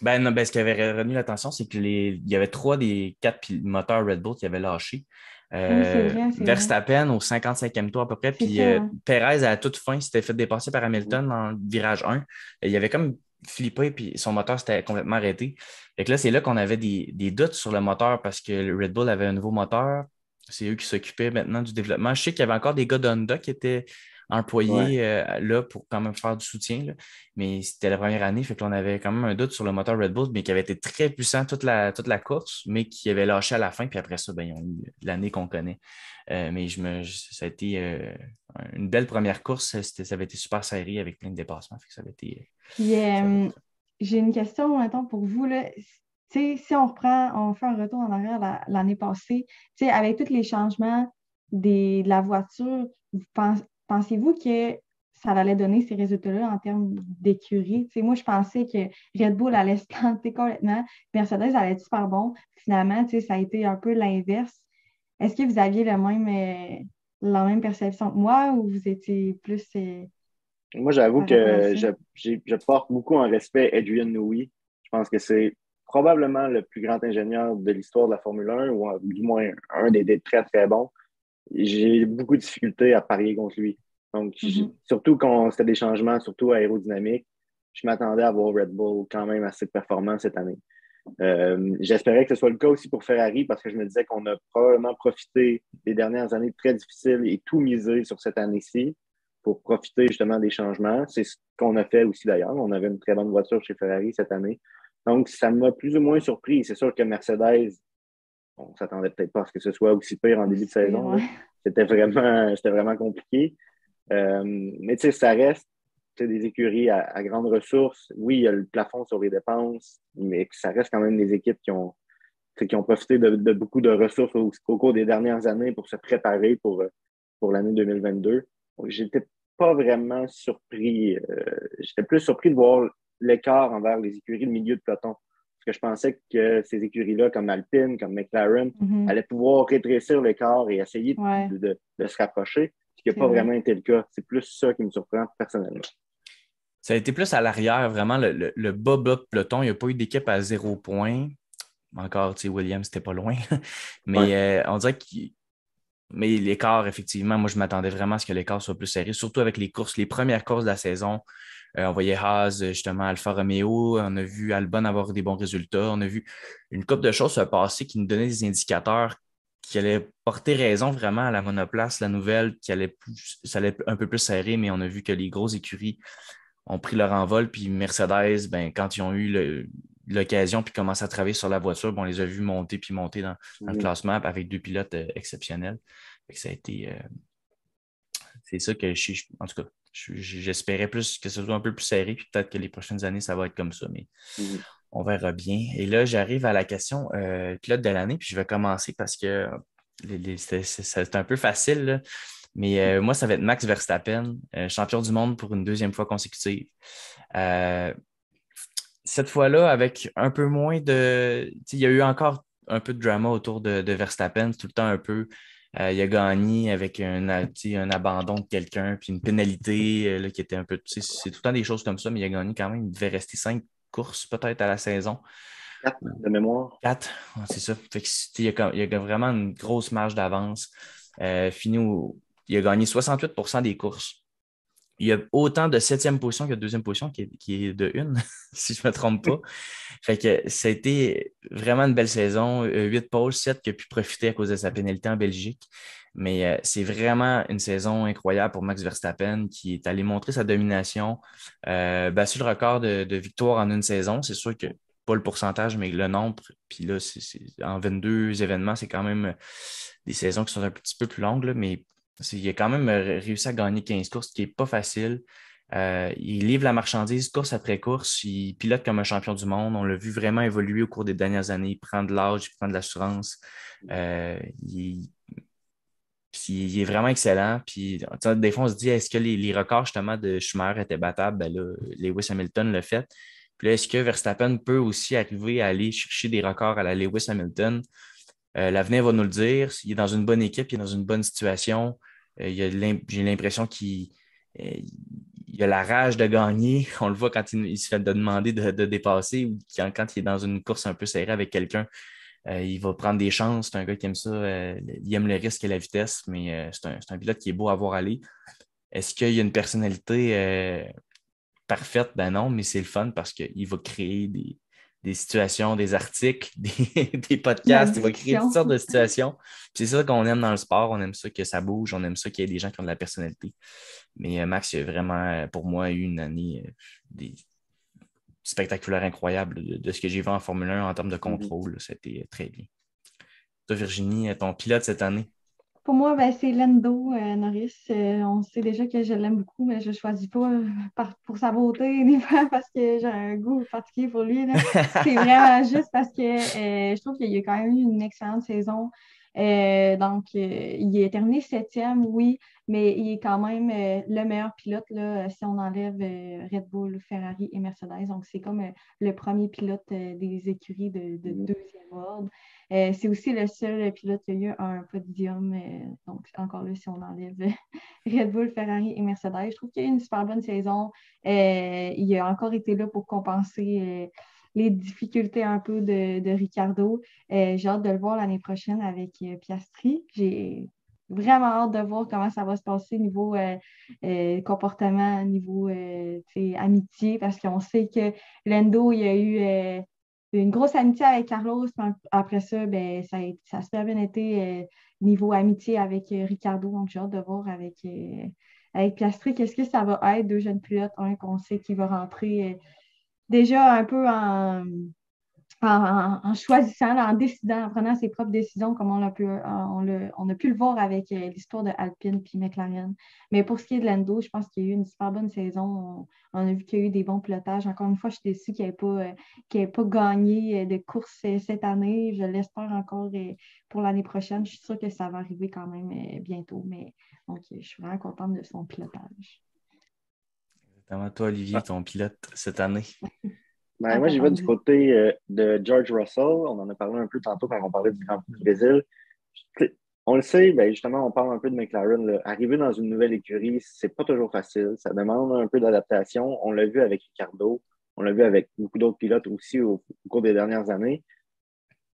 Ben, non, ben, ce qui avait retenu l'attention, c'est qu'il y avait trois des quatre moteurs Red Bull qui avaient lâché. Euh, Verstappen au 55e tour à peu près. Puis euh, Perez, à toute fin, s'était fait dépasser par Hamilton dans le virage 1. Il avait comme flippé, puis son moteur s'était complètement arrêté. Et là, c'est là qu'on avait des, doutes sur le moteur parce que le Red Bull avait un nouveau moteur. C'est eux qui s'occupaient maintenant du développement. Je sais qu'il y avait encore des gars d'Honda qui étaient employé euh, là pour quand même faire du soutien. Mais c'était la première année, fait qu'on avait quand même un doute sur le moteur Red Bull, mais qui avait été très puissant toute la, toute la course, mais qui avait lâché à la fin. Puis après ça, ben, ils ont eu l'année qu'on connaît. Euh, mais je me, ça a été euh, une belle première course. Ça avait été super serré avec plein de dépassements. Fait que ça avait été. j'ai une question maintenant pour vous. Là. si on reprend, on fait un retour en arrière l'année passée, avec tous les changements des, de la voiture, vous pensez, pensez-vous que ça allait donner ces résultats-là en termes d'écurie? moi, je pensais que Red Bull allait se planter complètement. Mercedes allait être super bon. Finalement, ça a été un peu l'inverse. Est-ce que vous aviez le même, euh, la même perception que moi ou vous étiez plus. Euh, moi, j'avoue que je, porte beaucoup en respect Adrian Newey. Je pense que c'est probablement le plus grand ingénieur de l'histoire de la Formule 1, ou du moins un des très, très bons j'ai beaucoup de difficultés à parier contre lui. Donc, mm-hmm. surtout quand c'était des changements, surtout aérodynamiques, je m'attendais à voir Red Bull quand même assez performant cette année. Euh, j'espérais que ce soit le cas aussi pour Ferrari parce que je me disais qu'on a probablement profité des dernières années très difficiles et tout misé sur cette année-ci pour profiter justement des changements. C'est ce qu'on a fait aussi d'ailleurs. On avait une très bonne voiture chez Ferrari cette année. Donc, ça m'a plus ou moins surpris. C'est sûr que Mercedes on s'attendait peut-être pas à ce que ce soit aussi pire en début de saison. C'était vraiment, vraiment compliqué. Euh, mais tu sais, ça reste des écuries à, grandes ressources. Oui, il y a le plafond sur les dépenses, mais ça reste quand même des équipes qui ont, qui ont profité de, beaucoup de ressources au, cours des dernières années pour se préparer pour, pour l'année 2022. J'étais pas vraiment surpris. Euh, j'étais plus surpris de voir l'écart envers les écuries de milieu de peloton que je pensais que ces écuries-là, comme Alpine, comme McLaren, mhm. allaient pouvoir rétrécir le corps et essayer de, se rapprocher, ce qui n'a pas vraiment été le cas. C'est plus ça qui me surprend personnellement. Ça a été plus à l'arrière, vraiment, le, le, bas bas peloton. Il n'y a pas eu d'équipe à zéro point. Encore, tu sais, Williams, c'était pas loin. Mais euh, on dirait que mais l'écart, effectivement, moi, je m'attendais vraiment à ce que l'écart soit plus serré, surtout avec les courses, les premières courses de la saison. Euh, on voyait Haas, justement, Alfa Romeo. On a vu Albon avoir des bons résultats. On a vu une couple de choses se passer qui nous donnaient des indicateurs qui allait porter raison vraiment à la monoplace, la nouvelle, qui allait plus, ça allait un peu plus serré, mais on a vu que les grosses écuries ont pris leur envol, puis Mercedes, ben, quand ils ont eu l'occasion puis commencé à travailler sur la voiture, on les a vus monter puis monter dans, le mm. classement avec deux pilotes euh, exceptionnels. ça a été. Euh, c'est ça que je En tout cas, j'espérais plus que ce soit un peu plus serré, puis peut-être que les prochaines années, ça va être comme ça, mais mm. on verra bien. Et là, j'arrive à la question euh, de l'année, puis je vais commencer parce que c'est un peu facile. Mais euh, moi, ça va être Max Verstappen, euh, champion du monde pour une deuxième fois consécutive. Euh, cette fois-là, avec un peu moins de. Il y a eu encore un peu de drama autour de, Verstappen, tout le temps un peu. Il a gagné avec un, un abandon de quelqu'un, puis une pénalité qui était un peu. C'est tout le temps des choses comme ça, mais il a gagné quand même. Il devait rester cinq courses peut-être à la saison. Quatre de mémoire. Quatre, c'est ça. il, y a, il, y a, vraiment une grosse marge d'avance. fini au, il a gagné 68% des courses. Il y a autant de septième position que de deuxième position qui est, de une, si je ne me trompe pas. Fait que ça a été vraiment une belle saison. Euh, huit pauses, sept qui a pu profiter à cause de sa pénalité en Belgique. Mais euh, c'est vraiment une saison incroyable pour Max Verstappen qui est allé montrer sa domination, euh, battu le record de, de victoires en une saison. C'est sûr que pas le pourcentage, mais le nombre. Puis là, en 22 événements, c'est quand même des saisons qui sont un petit peu plus longues, mais il a quand même euh, réussi à gagner 15 courses, ce qui n'est pas facile. Euh, il livre la marchandise course après course. Il pilote comme un champion du monde. On l'a vu vraiment évoluer au cours des dernières années. Il prend de l'âge, il prend de l'assurance. Euh, il, est vraiment excellent. Puis, des fois, on se dit est-ce que les, records justement de Schumacher étaient battables? Ben là, Lewis Hamilton l'a fait. Puis est-ce que Verstappen peut aussi arriver à aller chercher des records à la Lewis Hamilton? L'avenir va nous le dire. Il est dans une bonne équipe, il est dans une bonne situation. Euh, j'ai l'impression qu'il a la rage de gagner. On le voit quand il, se fait demander de, dépasser ou quand, il est dans une course un peu serrée avec quelqu'un. Euh, il va prendre des chances. C'est un gars qui aime ça. Euh, il aime le risque et la vitesse, mais c'est un, pilote qui est beau à voir aller. Est-ce qu'il y a une personnalité parfaite? Ben non, mais c'est le fun parce qu'il va créer des, des situations, des articles, des, podcasts, il va créer toutes sortes de situations. C'est ça qu'on aime dans le sport, on aime ça que ça bouge, on aime ça qu'il y ait des gens qui ont de la personnalité. Mais euh, Max, il a vraiment, euh, pour moi, eu une année euh, spectaculaire, incroyable de, ce que j'ai vu en Formule 1 en termes de mm-hmm. contrôle. C'était très bien. Toi, Virginie, ton pilote cette année? Pour moi, ben, c'est Lendo euh, Norris. Euh, on sait déjà que je l'aime beaucoup, mais je ne choisis pas euh, pour sa beauté, ni pas parce que j'ai un goût particulier pour lui. C'est vraiment juste parce que je trouve qu'il a quand même eu une excellente saison. Donc, il est terminé septième, oui, mais il est quand même le meilleur pilote là, si on enlève Red Bull, Ferrari et Mercedes. Donc, c'est comme le premier pilote des écuries de, de mm. deuxième ordre. Euh, c'est aussi le seul pilote qui a eu un podium. Euh, donc, encore là, si on enlève Red Bull, Ferrari et Mercedes, je trouve qu'il a eu une super bonne saison. Euh, il a encore été là pour compenser les difficultés un peu de, Ricardo. J'ai hâte de le voir l'année prochaine avec Piastri. J'ai vraiment hâte de voir comment ça va se passer niveau comportement, niveau amitié, parce qu'on sait que Lendo, il y a eu une grosse amitié avec Carlos. Après ça, ben, ça, a, ça a super bien été euh, niveau amitié avec euh, Ricardo. Donc, j'ai hâte de voir avec, euh, avec Piastri qu'est-ce que ça va être, deux jeunes pilotes, un qu'on sait qui va rentrer déjà un peu en choisissant, en décidant, en prenant ses propres décisions, comme on a pu, euh, on, a pu le voir avec euh, l'histoire de Alpine puis McLaren. Mais pour ce qui est de Lando, je pense qu'il y a eu une super bonne saison. On, a vu qu'il y a eu des bons pilotages. Encore une fois, je suis déçue qu'il n'ait pas, euh, pas gagné de course cette année. Je l'espère encore pour l'année prochaine. Je suis sûre que ça va arriver quand même bientôt. Mais je suis vraiment contente de son pilotage. Exactement. Toi, Olivier, ton pilote cette année? Ben, moi, j'y vais du côté euh, de George Russell. On en a parlé un peu tantôt quand on parlait du Grand Prix du Brésil. On le sait, ben, justement, on parle un peu de McLaren. Arriver dans une nouvelle écurie, c'est pas toujours facile. Ça demande un peu d'adaptation. On l'a vu avec Ricardo. On l'a vu avec beaucoup d'autres pilotes aussi au, cours des dernières années.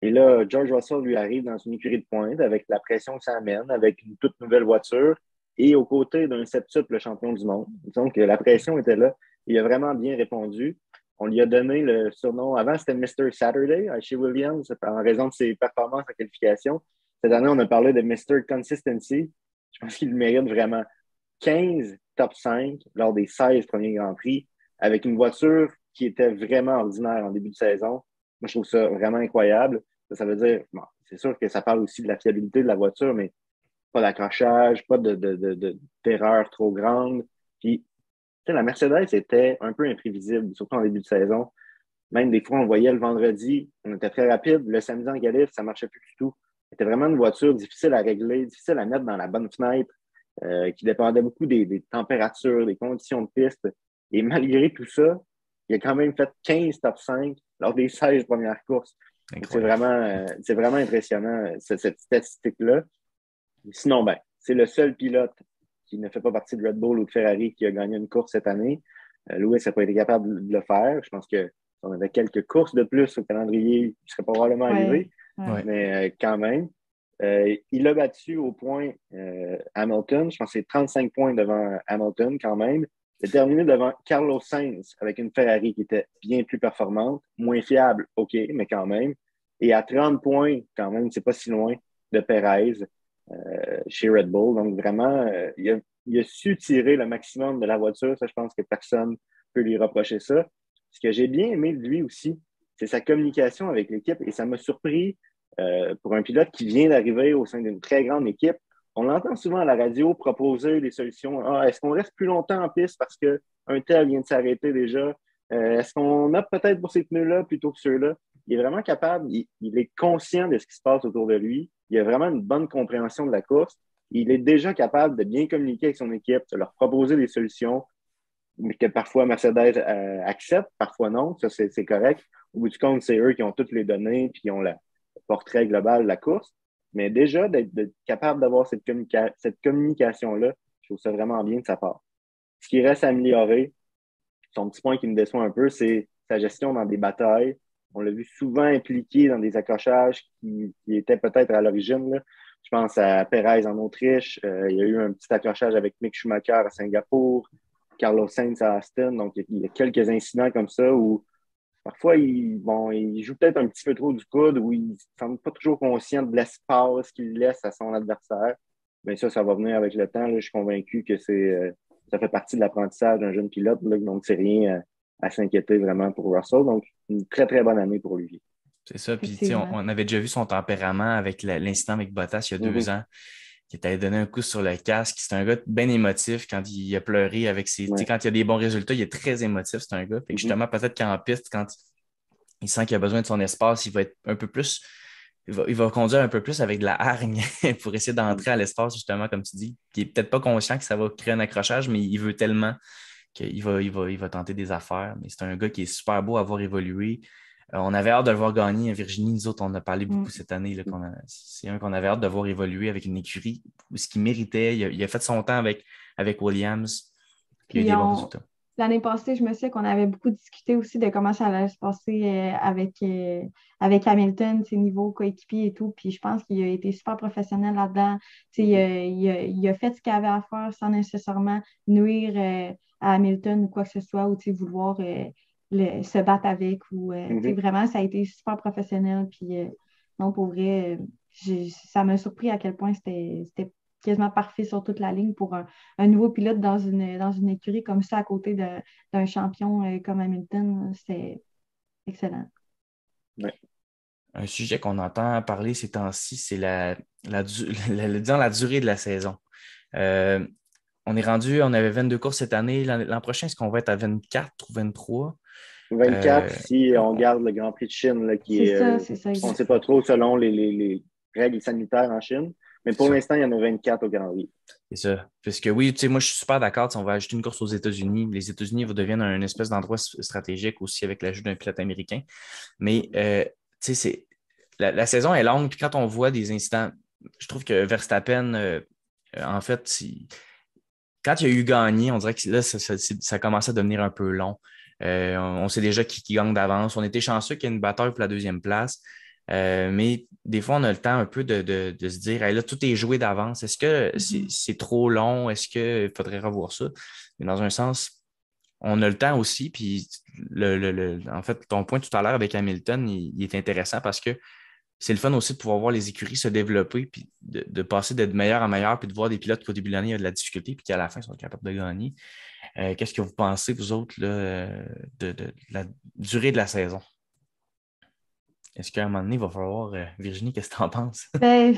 Et là, George Russell lui arrive dans une écurie de pointe avec la pression que ça amène, avec une toute nouvelle voiture et aux côtés d'un septuple champion du monde. Donc, la pression était là. Il a vraiment bien répondu. On lui a donné le surnom, avant c'était Mr. Saturday chez Williams en raison de ses performances en qualification. Cette année, on a parlé de Mr. Consistency. Je pense qu'il mérite vraiment 15 top 5 lors des 16 premiers Grands Prix avec une voiture qui était vraiment ordinaire en début de saison. Moi, je trouve ça vraiment incroyable. Ça, veut dire, bon, c'est sûr que ça parle aussi de la fiabilité de la voiture, mais pas d'accrochage, pas de, de, trop grande. Puis, la Mercedes était un peu imprévisible, surtout en début de saison. Même des fois, on voyait le vendredi, on était très rapide. Le samedi en Galif, ça ne marchait plus du tout. C'était vraiment une voiture difficile à régler, difficile à mettre dans la bonne fenêtre, euh, qui dépendait beaucoup des, températures, des conditions de piste. Et malgré tout ça, il a quand même fait 15 top 5 lors des 16 premières courses. C'est vraiment, euh, vraiment impressionnant, cette, statistique-là. Sinon, ben, c'est le seul pilote qui ne fait pas partie de Red Bull ou de Ferrari qui a gagné une course cette année. Louis n'a pas été capable de le faire. Je pense que on avait quelques courses de plus au calendrier, il serait probablement arrivé. Mais euh, quand même, euh, il a battu au point euh, Hamilton. Je pense que c'est 35 points devant Hamilton quand même. Il a terminé devant Carlos Sainz avec une Ferrari qui était bien plus performante, moins fiable, OK, mais quand même. Et à 30 points, quand même, c'est pas si loin de Perez chez Red Bull. Donc vraiment, il a, il, a, su tirer le maximum de la voiture. Ça, je pense que personne ne peut lui reprocher ça. Ce que j'ai bien aimé de lui aussi, c'est sa communication avec l'équipe et ça m'a surpris euh, pour un pilote qui vient d'arriver au sein d'une très grande équipe. On l'entend souvent à la radio proposer des solutions. Ah, est-ce qu'on reste plus longtemps en piste parce qu'un tel vient de s'arrêter déjà? Euh, est-ce qu'on opte peut-être pour ces pneus-là plutôt que ceux-là? Il est vraiment capable, il, est conscient de ce qui se passe autour de lui. Il a vraiment une bonne compréhension de la course. Il est déjà capable de bien communiquer avec son équipe, de leur proposer des solutions, que parfois Mercedes euh, accepte, parfois non, ça c'est correct. Au bout du compte, c'est eux qui ont toutes les données puis qui ont le portrait global de la course. Mais déjà, d'être capable d'avoir cette, cette communication-là, je trouve ça vraiment bien de sa part. Ce qui reste à améliorer, son petit point qui me déçoit un peu, c'est sa gestion dans des batailles. On l'a vu souvent impliqué dans des accrochages qui, étaient peut-être à l'origine. Je pense à Perez en Autriche. Euh, il y a eu un petit accrochage avec Mick Schumacher à Singapour. Carlos Sainz à Aston. Donc, il y a quelques incidents comme ça où parfois, il, bon, il joue peut-être un petit peu trop du coude ou il ne semble pas toujours conscient de l'espace qu'il laisse à son adversaire. Mais ça, ça va venir avec le temps. Je suis convaincu que euh, ça fait partie de l'apprentissage d'un jeune pilote. Donc, c'est rien à, s'inquiéter vraiment pour Russell. Donc, une très, très bonne année pour lui. C'est ça. Puis, on, on, avait déjà vu son tempérament avec l'incident avec Bottas il y a deux ans qui t'avait donné un coup sur le casque. C'est un gars bien émotif quand il a pleuré avec ses. Quand il y a des bons résultats, il est très émotif, c'est un gars. Fait mm-hmm. justement, peut-être qu'en piste, quand il sent qu'il a besoin de son espace, il va être un peu plus. Il va, conduire un peu plus avec de la hargne pour essayer d'entrer à l'espace, justement, comme tu dis. Il n'est peut-être pas conscient que ça va créer un accrochage, mais il veut tellement qu'il va, il va, il va tenter des affaires. Mais c'est un gars qui est super beau à voir évoluer. Euh, on avait hâte de le voir gagner. Virginie, nous autres, on a parlé beaucoup mm. cette année. C'est un qu'on avait hâte de voir évoluer avec une écurie, ce qu'il méritait. Il a, fait son temps avec, avec Williams. L'année passée, je me souviens qu'on avait beaucoup discuté aussi de comment ça allait se passer euh, avec, euh, avec Hamilton, ses niveaux coéquipiers et tout. Puis je pense qu'il a été super professionnel là-dedans. Il, a fait ce qu'il avait à faire sans nécessairement nuire à Hamilton ou quoi que ce soit, ou vouloir se battre avec. Ou, euh, mhm. Vraiment, ça a été super professionnel. Puis, euh, non, pour vrai, euh, ça m'a surpris à quel point c'était quasiment parfait sur toute la ligne pour un, nouveau pilote dans une, dans une écurie comme ça à côté d'un champion comme Hamilton. C'est excellent. Un sujet qu'on entend parler ces temps-ci, c'est la, la, la, durée de la saison. On est rendu, on avait 22 courses cette année. L'an prochain, est-ce qu'on va être à 24 ou 23? 24 euh, si on garde le Grand Prix de Chine, qui est. Euh, on ne sait pas trop selon les, règles sanitaires en Chine. Mais pour l'instant, il y en a 24 au Grand Prix. C'est ça. Puisque oui, tu sais, moi, je suis super d'accord. On va ajouter une course aux États-Unis. Les États-Unis vont devenir un espèce d'endroit stratégique aussi avec l'ajout d'un pilote américain. Mais, euh, tu sais, la, saison est longue. Puis quand on voit des incidents, je trouve que Verstappen, en fait, quand il a eu gagné, on dirait que là, ça, ça, à devenir un peu long. Euh, on, sait déjà qui, gagne d'avance. On était chanceux qu'il y ait une bataille pour la deuxième place. Euh, mais des fois, on a le temps un peu de, se dire là, tout est joué d'avance. Est-ce que mm-hmm. c'est trop long? Est-ce qu'il faudrait revoir ça? Mais dans un sens, on a le temps aussi. Puis, le, en fait, ton point tout à l'heure avec Hamilton, il, est intéressant parce que c'est le fun aussi de pouvoir voir les écuries se développer, puis de, passer d'être meilleur en meilleur, puis de voir des pilotes qu'au début de l'année, a de la difficulté, puis qu'à la fin, ils sont capables de gagner. Euh, qu'est-ce que vous pensez, vous autres, de, la durée de la saison? Est-ce qu'à un moment donné, il va falloir. Euh, Virginie, qu'est-ce que tu en penses? Ben,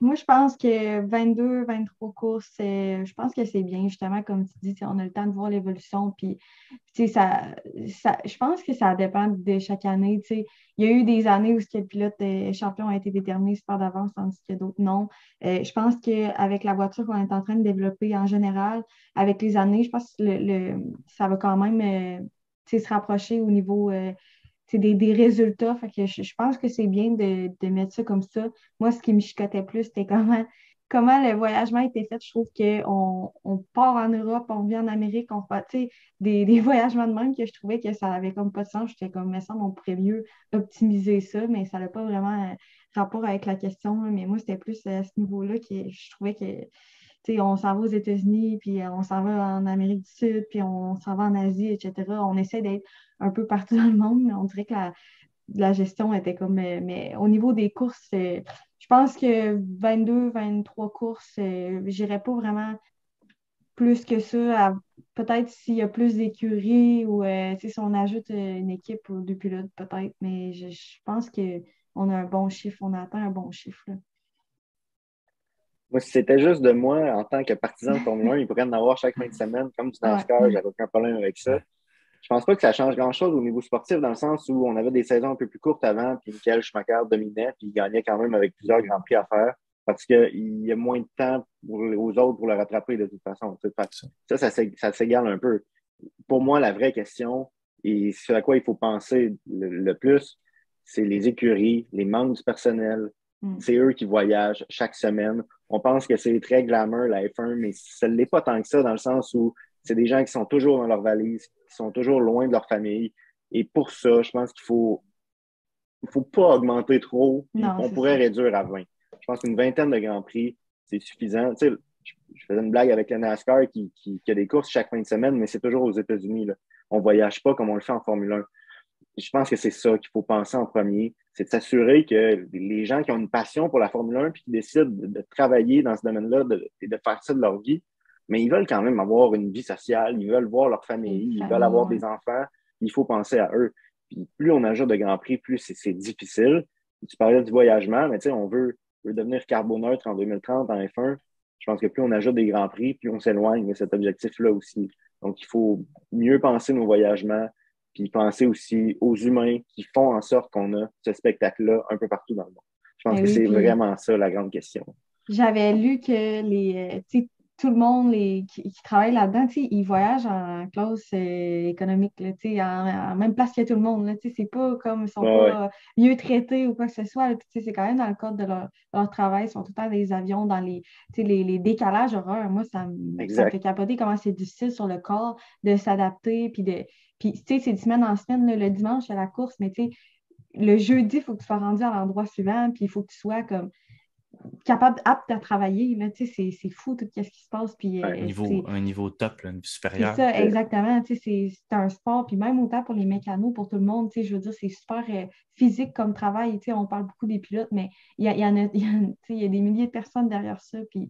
moi, je pense que 22, 23 courses, je pense que c'est bien, justement, comme tu dis, on a le temps de voir l'évolution. Puis, ça, ça, je pense que ça dépend de chaque année. Il y a eu des années où le pilote euh, champion a été déterminé super d'avance, tandis que d'autres non. Euh, je pense qu'avec la voiture qu'on est en train de développer en général, avec les années, je pense que ça va quand même se rapprocher au niveau des, des, résultats. Fait que je, pense que c'est bien de, mettre ça comme ça. Moi, ce qui me chicotait plus, c'était comment, comment le voyagement était fait. Je trouve qu'on on part en Europe, on vient en Amérique, on fait des, des voyagements de même que je trouvais que ça avait comme pas de sens. J'étais comme, mais ça, on pourrait mieux optimiser ça, mais ça n'a pas vraiment euh, rapport avec la question. Mais moi, c'était plus à ce niveau-là que je trouvais que on s'en va aux États-Unis, puis on s'en va en Amérique du Sud, puis on s'en va en Asie, etc. On essaie d'être un peu partout dans le monde, mais on dirait que la, gestion était comme. Mais, au niveau des courses, euh, je pense que 22, 23 courses, euh, je n'irais pas vraiment plus que ça. Peut-être s'il y a plus d'écuries ou euh, si on ajoute une équipe ou deux pilotes, peut-être, mais je, pense qu'on a un bon chiffre, on atteint un bon chiffre. Moi, si c'était juste de moi, en tant que partisan de Formule 1, ils pourraient en avoir chaque fin de semaine, comme du NASCAR, ouais. j'avais aucun problème avec ça. Je pense pas que ça change grand-chose au niveau sportif, dans le sens où on avait des saisons un peu plus courtes avant, puis Michael Schumacher dominait, puis il gagnait quand même avec plusieurs grands prix à faire, parce qu'il y a moins de temps aux autres pour le rattraper de toute façon. Ça, ça, ça s'égale un peu. Pour moi, la vraie question, et ce à quoi il faut penser le plus, c'est les écuries, les membres du personnel, Mm. C'est eux qui voyagent chaque semaine. On pense que c'est très glamour, la F1, mais ça ne l'est pas tant que ça, dans le sens où c'est des gens qui sont toujours dans leur valise, qui sont toujours loin de leur famille. Et pour ça, je pense qu'il faut il faut pas augmenter trop. on pourrait réduire à 20. Je pense qu'une vingtaine de Grands Prix, c'est suffisant. Tu sais, je faisais une blague avec le NASCAR qui, qui, qui, a des courses chaque fin de semaine, mais c'est toujours aux États-Unis. On ne voyage pas comme on le fait en Formule 1 je pense que c'est ça qu'il faut penser en premier, c'est de s'assurer que les gens qui ont une passion pour la Formule 1 puis qui décident de, travailler dans ce domaine-là et de, faire ça de leur vie, mais ils veulent quand même avoir une vie sociale, ils veulent voir leur famille, ils veulent avoir des enfants, il faut penser à eux. Puis plus on ajoute de Grands Prix, plus c'est difficile. Tu parlais du voyagement, mais tu sais, on veut, veut devenir carboneutre en 2030 en F1. Je pense que plus on ajoute des Grands Prix, plus on s'éloigne de cet objectif-là aussi. Donc, il faut mieux penser nos voyagements, puis penser aussi aux humains qui font en sorte qu'on a ce spectacle-là un peu partout dans le monde. Je pense eh que c'est vraiment ça la grande question. J'avais lu que les, euh, tout le monde les, qui, travaille là-dedans, ils voyagent en classe euh, économique, là, en, en, même place que tout le monde. C'est pas comme ils sont pas mieux traités ou quoi que ce soit. C'est quand même dans le cadre de leur, travail. Ils sont tout le temps des avions dans les, les, les décalages horaires. Moi, ça, me fait capoter comment c'est difficile sur le corps de s'adapter puis de puis, tu sais, c'est de semaine en semaine. le dimanche, à la course, mais tu sais, le jeudi, il faut que tu sois rendu à l'endroit suivant, puis il faut que tu sois comme capable, apte à travailler. c'est fou tout ce qui se passe. Puis, un, euh, niveau, un niveau top, un niveau supérieur. C'est ça, exactement. C'est un sport. Puis même autant pour les mécanos, pour tout le monde, je veux dire, c'est super euh, physique comme travail. On parle beaucoup des pilotes, mais il y, y, en a, y, y a des milliers de personnes derrière ça. Puis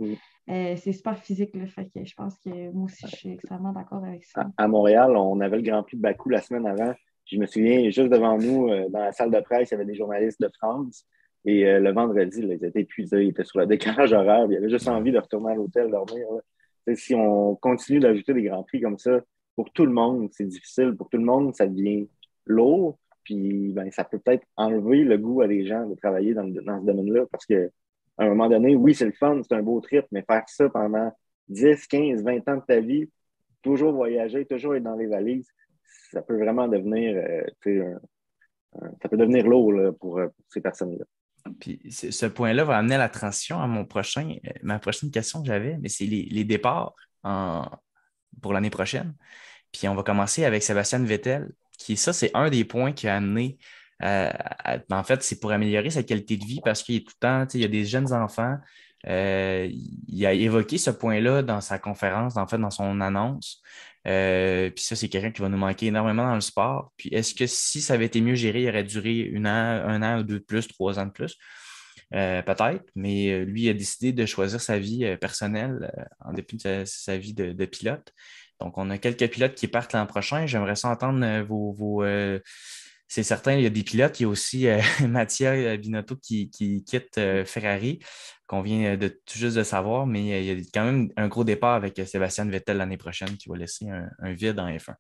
euh, c'est super physique. fait que je pense que moi aussi, je suis extrêmement d'accord avec ça. À, Montréal, on avait le Grand Prix de Bakou la semaine avant. Je me souviens, juste devant nous, dans la salle de presse, il y avait des journalistes de France. Et euh, le vendredi, ils étaient épuisés, ils étaient sur le décalage horaire, ils avaient juste envie de retourner à l'hôtel dormir. Si on continue d'ajouter des grands prix comme ça, pour tout le monde, c'est difficile. Pour tout le monde, ça devient lourd. Puis ben, ça peut peut-être enlever le goût à des gens de travailler dans, dans ce domaine-là. Parce qu'à un moment donné, oui, c'est le fun, c'est un beau trip, mais faire ça pendant 10, 15, 20 ans de ta vie, toujours voyager, toujours être dans les valises, ça peut vraiment devenir, euh, ça peut devenir lourd pour, pour ces personnes-là. Puis ce point-là va amener à la transition à mon prochain, euh, ma prochaine question que j'avais, mais c'est les, départs pour l'année prochaine. Puis on va commencer avec Sébastien Vettel, qui ça, c'est un des points qui a amené. Euh, en fait, c'est pour améliorer sa qualité de vie parce qu'il est tout le temps, il y a des jeunes enfants. Euh, il a évoqué ce point-là dans sa conférence, en fait, dans son annonce. Euh, puis ça, c'est quelqu'un qui va nous manquer énormément dans le sport. Puis est-ce que si ça avait été mieux géré, il aurait duré une an, un an ou deux de plus, trois ans de plus? Euh, peut-être, mais lui il a décidé de choisir sa vie personnelle en dépit de sa, vie de, pilote. Donc, on a quelques pilotes qui partent l'an prochain. J'aimerais ça entendre vos, c'est certain, il y a des pilotes. Il y a aussi euh, Mattia Binotto qui, quitte euh, Ferrari, qu'on vient de tout juste de savoir, mais euh, il y a quand même un gros départ avec Sébastien Vettel l'année prochaine qui va laisser un, vide en F1.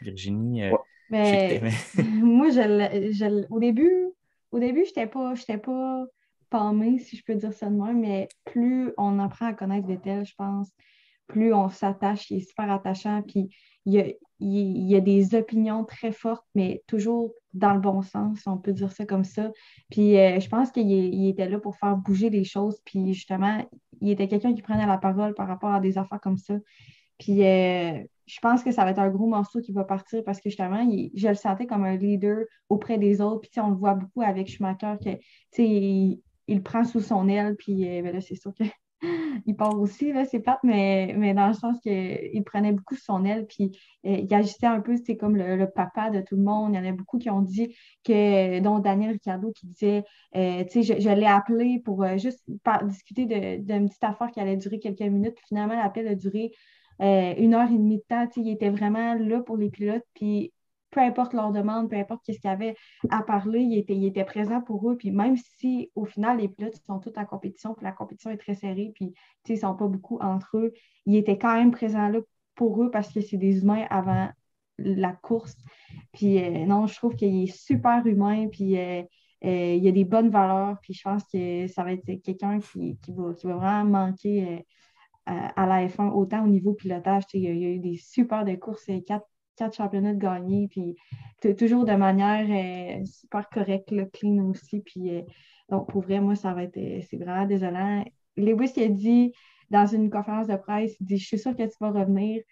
Virginie, mais, moi, au début, au début, je n'étais pas, pas palmée, si je peux dire ça de moi, mais plus on apprend à connaître Vettel, je pense, plus on s'attache, il est super attachant, puis il y, a, des opinions très fortes, mais toujours dans le bon sens, on peut dire ça comme ça. Puis euh, je pense qu'il était là pour faire bouger les choses, puis justement, il était quelqu'un qui prenait la parole par rapport à des affaires comme ça. Puis euh, je pense que ça va être un gros morceau qui va partir parce que justement, je le sentais comme un leader auprès des autres. Puis on le voit beaucoup avec Schumacher, que il, il, le prend sous son aile, puis euh, ben là, c'est sûr que il part aussi, c'est plate, mais, dans le sens qu'il prenait beaucoup son aile, puis euh, il agissait un peu, c'était comme le, papa de tout le monde. Il y en a beaucoup qui ont dit que, dont Daniel Ricciardo qui disait, euh, tu sais, je, l'ai appelé pour euh, juste discuter d'une petite affaire qui allait durer quelques minutes, puis finalement, l'appel a duré une heure et demie de temps. Tu sais, il était vraiment là pour les pilotes, puis peu importe leur demande, peu importe qu'est-ce qu'il y avait à parler, il était, il présent pour eux. Puis même si au final, les pilotes sont tous en compétition, puis la compétition est très serrée, puis ils ne sont pas beaucoup entre eux, il était quand même présent là pour eux parce que c'est des humains avant la course. Puis euh, non, je trouve qu'il est super humain, puis euh, euh, il a des bonnes valeurs, puis je pense que ça va être quelqu'un qui, va, vraiment manquer à, la F1, autant au niveau pilotage. Il y, a, il y a eu des super de courses, quatre quatre championnats de gagner, puis toujours de manière euh, super correcte, clean aussi. Puis, euh, donc, pour vrai, moi, ça va être, euh, c'est vraiment désolant. Lewis, il a dit dans une conférence de presse, il dit, je suis sûre que tu vas revenir.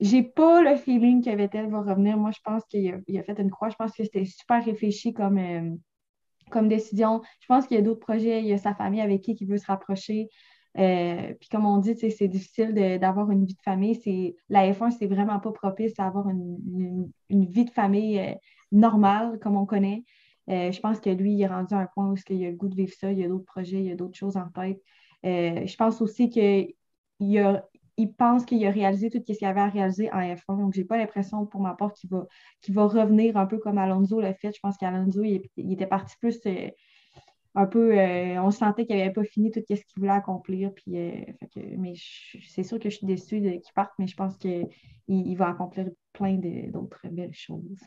J'ai pas le feeling que Vettel va revenir. Moi, je pense qu'il a, fait une croix. Je pense que c'était super réfléchi comme, comme décision. Je pense qu'il y a d'autres projets. Il y a sa famille avec qui il veut se rapprocher. Euh, puis comme on dit, c'est difficile d'avoir une vie de famille. La F1, c'est vraiment pas propice à avoir une, vie de famille euh, normale comme on connaît. Euh, je pense que lui, il est rendu à un point où il a le goût de vivre ça, il y a d'autres projets, il y a d'autres choses en tête. je pense aussi qu'il il pense qu'il a réalisé tout ce qu'il avait à réaliser en F1. Donc, je n'ai pas l'impression, pour ma part, qu'il va, va revenir un peu comme Alonso l'a fait. Je pense qu'Alonso, il, était parti plus un peu, euh, on sentait qu'il n'avait pas fini tout ce qu'il voulait accomplir. Puis, euh, mais c'est sûr que je suis déçue qu'il parte, mais je pense qu'il il va accomplir plein d'autres belles choses.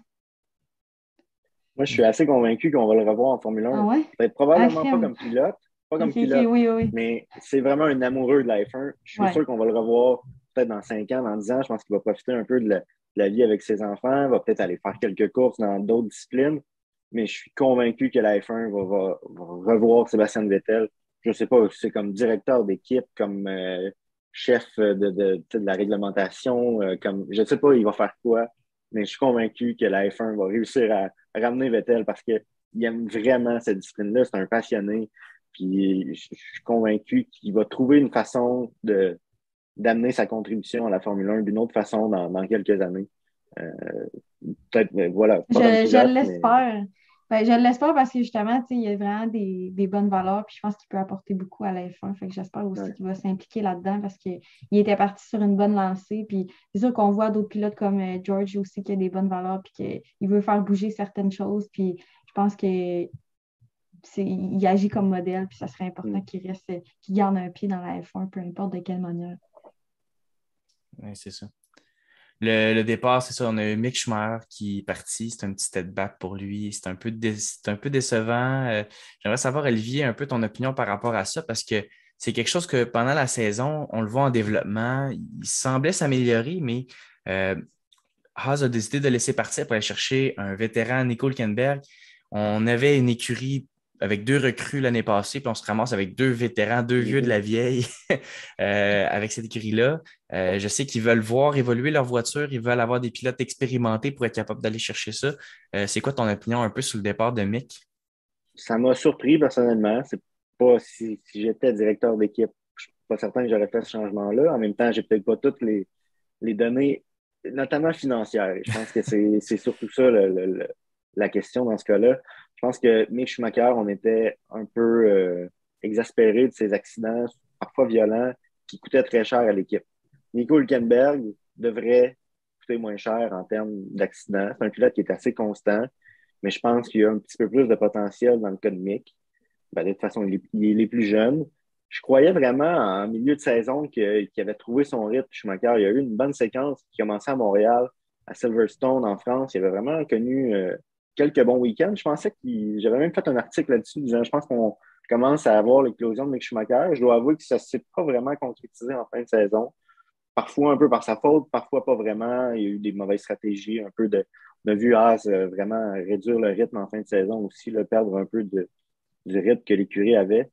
Moi, je suis assez convaincu qu'on va le revoir en Formule 1. Ah Peut-être probablement pas comme pilote, pas comme pilote, mais c'est vraiment un amoureux de la F1. Je suis sûr qu'on va le revoir peut-être dans 5 ans, dans 10 ans. Je pense qu'il va profiter un peu de la, vie avec ses enfants, va peut-être aller faire quelques courses dans d'autres disciplines mais je suis convaincu que la F1 va, revoir Sébastien Vettel. Je ne sais pas, c'est comme directeur d'équipe, comme euh, chef de, de, la réglementation, euh, comme je ne sais pas, il va faire quoi, mais je suis convaincu que la F1 va réussir à, ramener Vettel parce qu'il aime vraiment cette discipline-là, c'est un passionné. Puis je, suis convaincu qu'il va trouver une façon de d'amener sa contribution à la Formule 1 d'une autre façon dans, quelques années. Euh, peut-être, voilà. Je, l'espère. Ben, je l'espère parce que justement, il y a vraiment des, bonnes valeurs, puis je pense qu'il peut apporter beaucoup à la F1. Fait que j'espère aussi qu'il va s'impliquer là-dedans parce qu'il était parti sur une bonne lancée. Puis c'est sûr qu'on voit d'autres pilotes comme euh, George aussi qui a des bonnes valeurs, puis qu'il veut faire bouger certaines choses. Puis je pense qu'il agit comme modèle, puis ça serait important mm. qu'il reste, qu'il garde un pied dans la F1, peu importe de quelle manière. Oui, c'est ça. Le, départ, c'est ça, on a eu Mick Schumacher qui est parti. C'est un petit back pour lui. C'est un, peu décevant. Euh, j'aimerais savoir, Olivier, un peu ton opinion par rapport à ça parce que c'est quelque chose que pendant la saison, on le voit en développement. Il semblait s'améliorer, mais euh, Haas a décidé de laisser partir pour aller chercher un vétéran, Nico Hülkenberg. On avait une écurie avec deux recrues l'année passée, puis on se ramasse avec deux vétérans, deux vieux de la vieille euh, avec cette écurie-là. Euh, je sais qu'ils veulent voir évoluer leur voiture, ils veulent avoir des pilotes expérimentés pour être capables d'aller chercher ça. Euh, c'est quoi ton opinion un peu sur le départ de Mick? Ça m'a surpris personnellement. C'est pas si, j'étais directeur d'équipe, je suis pas certain que j'aurais fait ce changement-là. En même temps, j'ai peut-être pas toutes les données, notamment financières. Je pense que c'est surtout ça la question dans ce cas-là. Je pense que Mick Schumacher, on était un peu euh, exaspéré de ces accidents, parfois violents, qui coûtaient très cher à l'équipe. Nico Hülkenberg devrait coûter moins cher en termes d'accidents. C'est un pilote qui est assez constant, mais je pense qu'il y a un petit peu plus de potentiel dans le cas de Mick. Ben, de toute façon, il est, plus jeune. Je croyais vraiment en milieu de saison qu'il avait trouvé son rythme, Schumacher. Il y a eu une bonne séquence qui commençait à Montréal, à Silverstone, en France. Il avait vraiment connu euh, quelques bons week-ends. Je pensais qu'il. J'avais même fait un article là-dessus disant je pense qu'on commence à avoir l'éclosion de Mick Schumacher. Je dois avouer que ça ne s'est pas vraiment concrétisé en fin de saison. Parfois un peu par sa faute, parfois pas vraiment. Il y a eu des mauvaises stratégies, un peu de. On a vu Haas vraiment réduire le rythme en fin de saison aussi, le perdre un peu de, du rythme que l'écurie avait.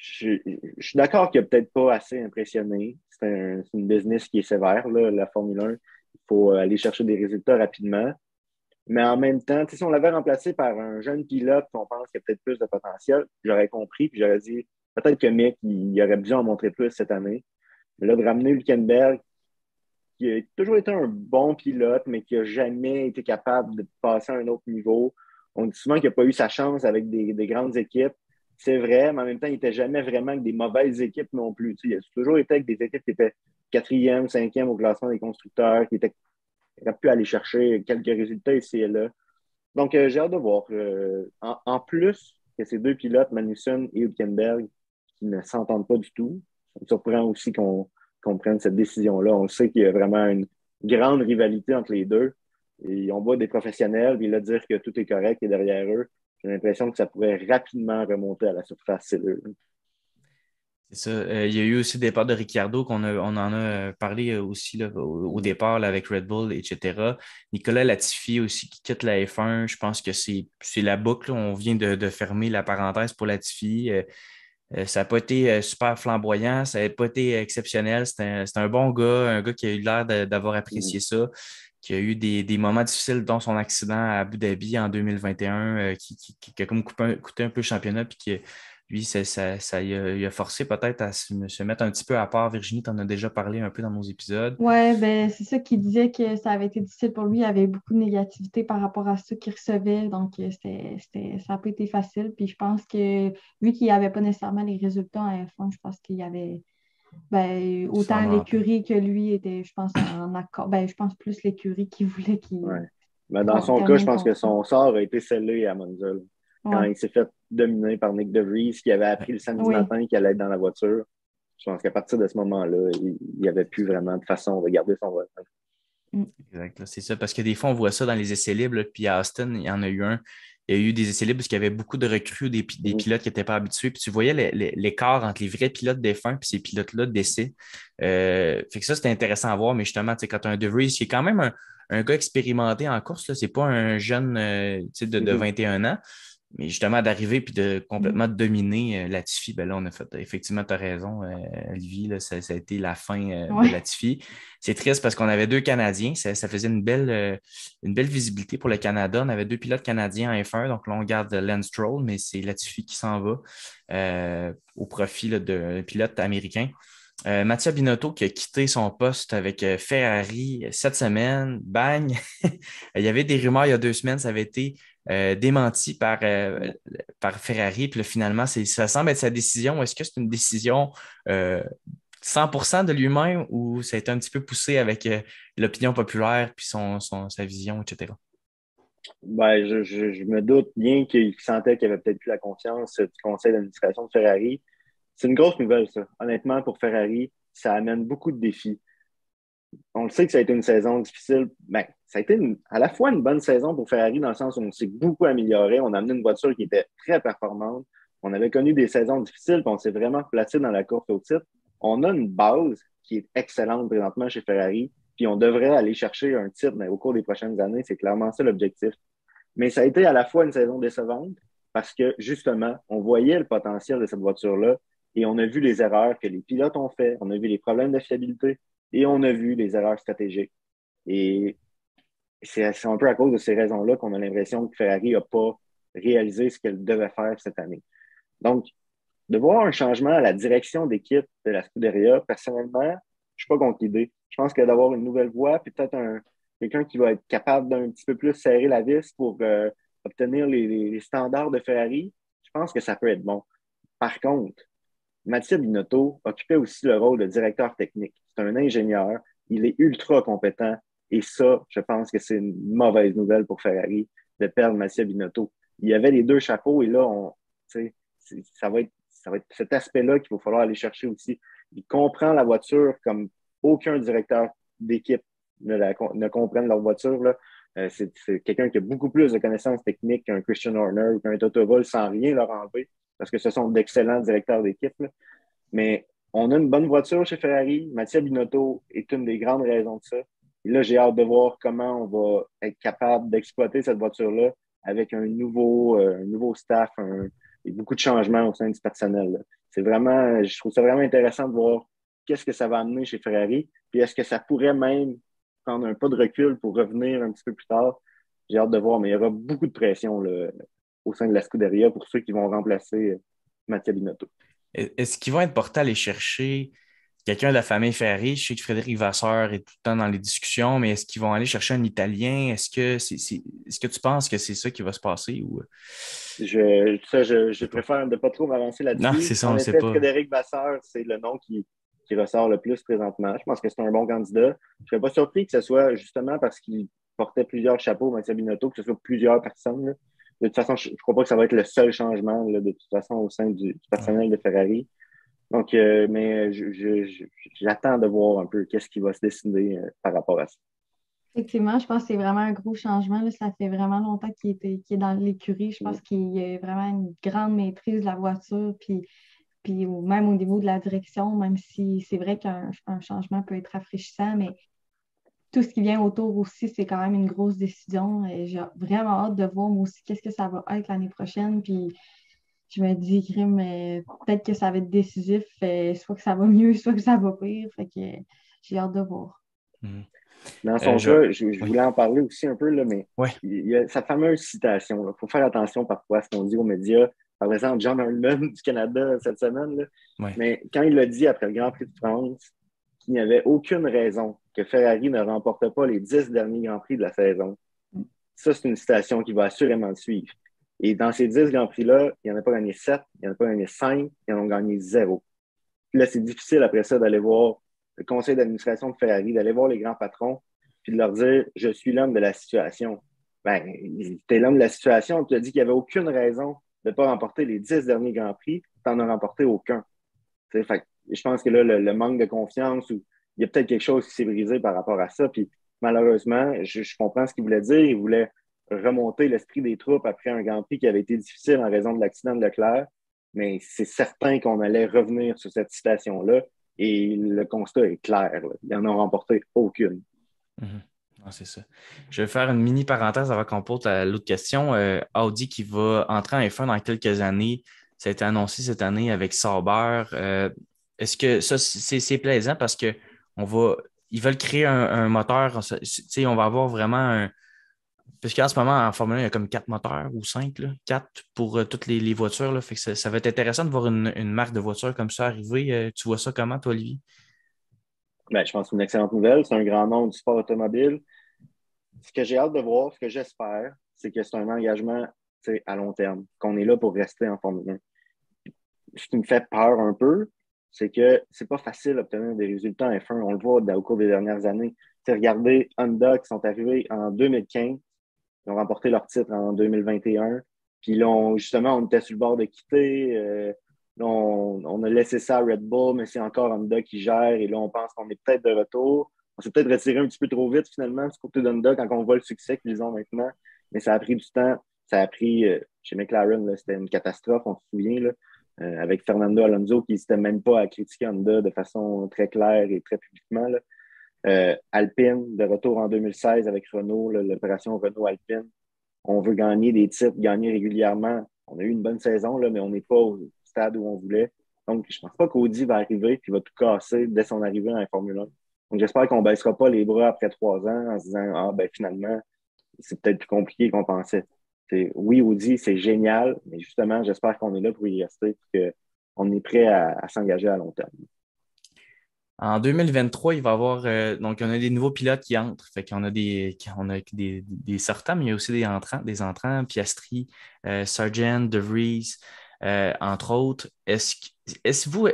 Je, suis d'accord qu'il n'a peut-être pas assez impressionné. C'est un, une business qui est sévère, la Formule 1. Il faut aller chercher des résultats rapidement. Mais en même temps, si on l'avait remplacé par un jeune pilote qu'on pense qu'il a peut-être plus de potentiel, j'aurais compris, puis j'aurais dit peut-être que Mick, il, aurait besoin en montrer plus cette année. Mais là, de ramener Hülkenberg, qui a toujours été un bon pilote, mais qui n'a jamais été capable de passer à un autre niveau. On dit souvent qu'il n'a pas eu sa chance avec des, grandes équipes. C'est vrai, mais en même temps, il n'était jamais vraiment avec des mauvaises équipes non plus. il a toujours été avec des équipes qui étaient quatrième, cinquième au classement des constructeurs, qui étaient il aurait pu aller chercher quelques résultats ici et là. Donc, euh, j'ai hâte de voir. Euh, en, plus que ces deux pilotes, Magnussen et Hülkenberg, qui ne s'entendent pas du tout, ça me surprend aussi qu'on prenne cette décision-là. On sait qu'il y a vraiment une grande rivalité entre les deux. Et on voit des professionnels, puis là, dire que tout est correct et derrière eux, j'ai l'impression que ça pourrait rapidement remonter à la surface. C'est c'est ça. Euh, il y a eu aussi le départ de Ricciardo, qu'on on en a euh, parlé euh, aussi au, départ avec Red Bull, etc. Nicolas Latifi aussi qui quitte la F1. Je pense que c'est la boucle. On vient de, fermer la parenthèse pour Latifi. ça n'a pas été super flamboyant, ça n'a pas été exceptionnel. C'est un, bon gars, un gars qui a eu l'air d'avoir apprécié ça, qui a eu des, moments difficiles, dont son accident à Abu Dhabi en 2021, qui, a comme coûté un, peu le championnat, puis qui lui, ça, ça, il a, forcé peut-être à se, mettre un petit peu à part. Virginie, tu en as déjà parlé un peu dans nos épisodes. Oui, ben, c'est ça qu'il disait que ça avait été difficile pour lui. Il avait beaucoup de négativité par rapport à ce qu'il recevait. Donc, euh, c'était, ça n'a pas été facile. Puis je pense que, vu qu'il avait pas nécessairement les résultats en F1, je pense qu'il y avait ben, autant l'écurie que lui était, je pense, en accord. Ben, je pense plus l'écurie qui voulait qu'il. Ouais. Ben, dans son cas, je pense que son sort a été scellé à Monza quand il s'est fait dominer par Nick DeVries, qui avait appris le samedi matin qu'il allait être dans la voiture. Je pense qu'à partir de ce moment-là, il n'y avait plus vraiment de façon de garder son voisin. Mm. Exact, c'est ça. Parce que des fois, on voit ça dans les essais libres. puis à Austin, il y en a eu un. Il y a eu des essais libres parce qu'il y avait beaucoup de recrues, des, des mm. pilotes qui n'étaient pas habitués. Puis tu voyais l'écart entre les vrais pilotes des fins et ces pilotes-là d'essai. Euh, fait que ça, c'était intéressant à voir. Mais justement, quand tu as un DeVries qui est quand même un, gars expérimenté en course, ce n'est pas un jeune euh, de, de 21 mm-hmm. ans. Mais justement, d'arriver puis de complètement mm. dominer euh, Latifi, ben là, on a fait effectivement, tu as raison, euh, Olivier, là, ça, a été la fin euh, de Latifi. C'est triste parce qu'on avait deux Canadiens, ça, faisait une belle, une belle visibilité pour le Canada. On avait deux pilotes canadiens en F1, donc là, on garde Lance Stroll, mais c'est Latifi qui s'en va au profit d'un pilote américain. Euh, Mathieu Binotto qui a quitté son poste avec Ferrari cette semaine, bang! il y avait des rumeurs il y a deux semaines, ça avait été euh, démenti par, euh, par Ferrari. Puis finalement, ça semble être sa décision. Est-ce que c'est une décision 100% euh, de lui-même ou ça a été un petit peu poussé avec l'opinion populaire puis son, sa vision, etc.? Ben, je, me doute bien qu'il sentait qu'il avait peut-être plus la confiance du conseil d'administration de Ferrari. C'est une grosse nouvelle, ça. Honnêtement, pour Ferrari, ça amène beaucoup de défis on le sait que ça a été une saison difficile. ben, ça a été à la fois une bonne saison pour Ferrari dans le sens où on s'est beaucoup amélioré. On a amené une voiture qui était très performante. On avait connu des saisons difficiles, puis on s'est vraiment placé dans la course au titre. On a une base qui est excellente présentement chez Ferrari, puis on devrait aller chercher un titre mais au cours des prochaines années. C'est clairement ça l'objectif. Mais ça a été à la fois une saison décevante parce que justement, on voyait le potentiel de cette voiture-là et on a vu les erreurs que les pilotes ont fait, on a vu les problèmes de fiabilité, et on a vu les erreurs stratégiques. Et c'est un peu à cause de ces raisons-là qu'on a l'impression que Ferrari n'a pas réalisé ce qu'elle devait faire cette année. Donc, de voir un changement à la direction d'équipe de la Scuderia, personnellement, je ne suis pas contre l'idée. Je pense que d'avoir une nouvelle voie, puis peut-être un, quelqu'un qui va être capable d'un petit peu plus serrer la vis pour euh, obtenir les, standards de Ferrari, je pense que ça peut être bon. Par contre, Mathieu Binotto occupait aussi le rôle de directeur technique. C'est un ingénieur, il est ultra compétent et ça, je pense que c'est une mauvaise nouvelle pour Ferrari de perdre Mathieu Binotto. Il y avait les deux chapeaux et là, ça, va être, ça va être cet aspect-là qu'il va falloir aller chercher aussi. Il comprend la voiture comme aucun directeur d'équipe ne, ne comprennent leur voiture. Là. Euh, c'est, quelqu'un qui a beaucoup plus de connaissances techniques qu'un Christian Horner ou qu'un Toto Wolff sans rien leur enlever parce que ce sont d'excellents directeurs d'équipe. Mais on a une bonne voiture chez Ferrari. Mathieu Binotto est une des grandes raisons de ça. Et là, j'ai hâte de voir comment on va être capable d'exploiter cette voiture-là avec un nouveau, euh, un nouveau staff et beaucoup de changements au sein du personnel. C'est vraiment, je trouve ça vraiment intéressant de voir qu'est-ce que ça va amener chez Ferrari. Puis est-ce que ça pourrait même prendre un pas de recul pour revenir un petit peu plus tard? J'ai hâte de voir, mais il y aura beaucoup de pression au sein de la Scuderia pour ceux qui vont remplacer euh, Mathieu Binotto. Est-ce qu'ils vont être portés à aller chercher quelqu'un de la famille Ferrari? Je sais que Frédéric Vasseur est tout le temps dans les discussions, mais est-ce qu'ils vont aller chercher un Italien? Est-ce que, c'est, est, que tu penses que c'est ça qui va se passer? Ou... Je, je, préfère ne pas trop m'avancer là-dessus. Non, c'est ça, on ne sait pas. Frédéric Vasseur, c'est le nom qui, qui ressort le plus présentement. Je pense que c'est un bon candidat. Je ne serais pas surpris que ce soit justement parce qu'il portait plusieurs chapeaux, Mathieu Binotto, que ce soit plusieurs personnes. De toute façon, je ne crois pas que ça va être le seul changement de toute façon au sein du, personnel de Ferrari. Donc, euh, mais j'attends de voir un peu qu'est-ce qui va se décider euh, par rapport à ça. Effectivement, je pense que c'est vraiment un gros changement. Là. Ça fait vraiment longtemps qu'il est dans l'écurie. Je pense qu'il y a vraiment une grande maîtrise de la voiture. Puis puis même au niveau de la direction, même si c'est vrai qu'un changement peut être rafraîchissant, mais tout ce qui vient autour aussi, c'est quand même une grosse décision. Et j'ai vraiment hâte de voir moi aussi qu'est-ce que ça va être l'année prochaine. Puis je me dis, mais peut-être que ça va être décisif, euh, soit que ça va mieux, soit que ça va pire. Fait que j'ai hâte de voir. Hmm. Dans son euh, cas, je, voulais en parler aussi un peu, là, mais il y a sa fameuse citation. Il faut faire attention parfois à ce qu'on dit aux médias par exemple, John Hardman du Canada cette semaine. Mais quand il a dit après le Grand Prix de France qu'il n'y avait aucune raison que Ferrari ne remporte pas les dix derniers Grands Prix de la saison, ça, c'est une citation qui va assurément suivre. Et dans ces dix Grands Prix-là, il n'y en a pas gagné sept, il n'y en a pas gagné cinq, ils en ont gagné zéro. Puis là, c'est difficile après ça d'aller voir le conseil d'administration de Ferrari, d'aller voir les grands patrons, puis de leur dire Je suis l'homme de la situation. Ben, es l'homme de la situation, tu as dit qu'il n'y avait aucune raison de ne pas remporter les dix derniers Grands Prix, tu n'en as remporté aucun. je pense que là, le, manque de confiance, ou il y a peut-être quelque chose qui s'est brisé par rapport à ça. Puis malheureusement, je, comprends ce qu'il voulait dire. Il voulait remonter l'esprit des troupes après un Grand Prix qui avait été difficile en raison de l'accident de Leclerc. Mais c'est certain qu'on allait revenir sur cette citation-là. Et le constat est clair. Ils n'en ont remporté aucune. Mm-hmm c'est ça. Je vais faire une mini parenthèse avant qu'on pose l'autre question. Euh, Audi qui va entrer en F1 dans quelques années. Ça a été annoncé cette année avec Sauber. Euh, est-ce que ça, c'est plaisant parce que on va, ils veulent créer un, moteur. On va avoir vraiment un. Parce qu'en ce moment, en Formule 1, il y a comme quatre moteurs ou cinq, là, quatre pour euh, toutes les, voitures. Là, ça, va être intéressant de voir une, marque de voiture comme ça arriver. tu vois ça comment, toi, Olivier? Ben, je pense que c'est une excellente nouvelle. C'est un grand nom du sport automobile ce que j'ai hâte de voir, ce que j'espère, c'est que c'est un engagement à long terme, qu'on est là pour rester en Formule 1. Ce qui me fait peur un peu, c'est que c'est pas facile d'obtenir des résultats en F1. On le voit au cours des dernières années. regardez Honda qui sont arrivés en 2015, ils ont remporté leur titre en 2021. Puis là, justement, on était sur le bord de quitter. Euh, on, a laissé ça à Red Bull, mais c'est encore Honda qui gère. Et là, on pense qu'on est peut-être de retour on s'est peut-être retiré un petit peu trop vite finalement du côté d'Honda quand on voit le succès qu'ils ont maintenant. Mais ça a pris du temps. Ça a pris, euh, chez McLaren, c'était une catastrophe, on se souvient, là, euh, avec Fernando Alonso qui n'hésitait même pas à critiquer Honda de façon très claire et très publiquement. Euh, Alpine, de retour en 2016 avec Renault, l'opération Renault-Alpine. On veut gagner des titres, gagner régulièrement. On a eu une bonne saison, là, mais on n'est pas au stade où on voulait. Donc, je ne pense pas qu'Audi va arriver et va tout casser dès son arrivée en Formule 1. Donc, j'espère qu'on ne baissera pas les bras après trois ans en se disant Ah, ben finalement, c'est peut-être plus compliqué qu'on pensait. oui, Audi, c'est génial, mais justement, j'espère qu'on est là pour y rester et qu'on est prêt à, s'engager à long terme. En 2023, il va y avoir donc on a des nouveaux pilotes qui entrent. Fait qu'on a des on a des, des, sortants, mais il y a aussi des entrants, des entrants, Piastri, Sargent, De Vries, entre autres. Est-ce est vous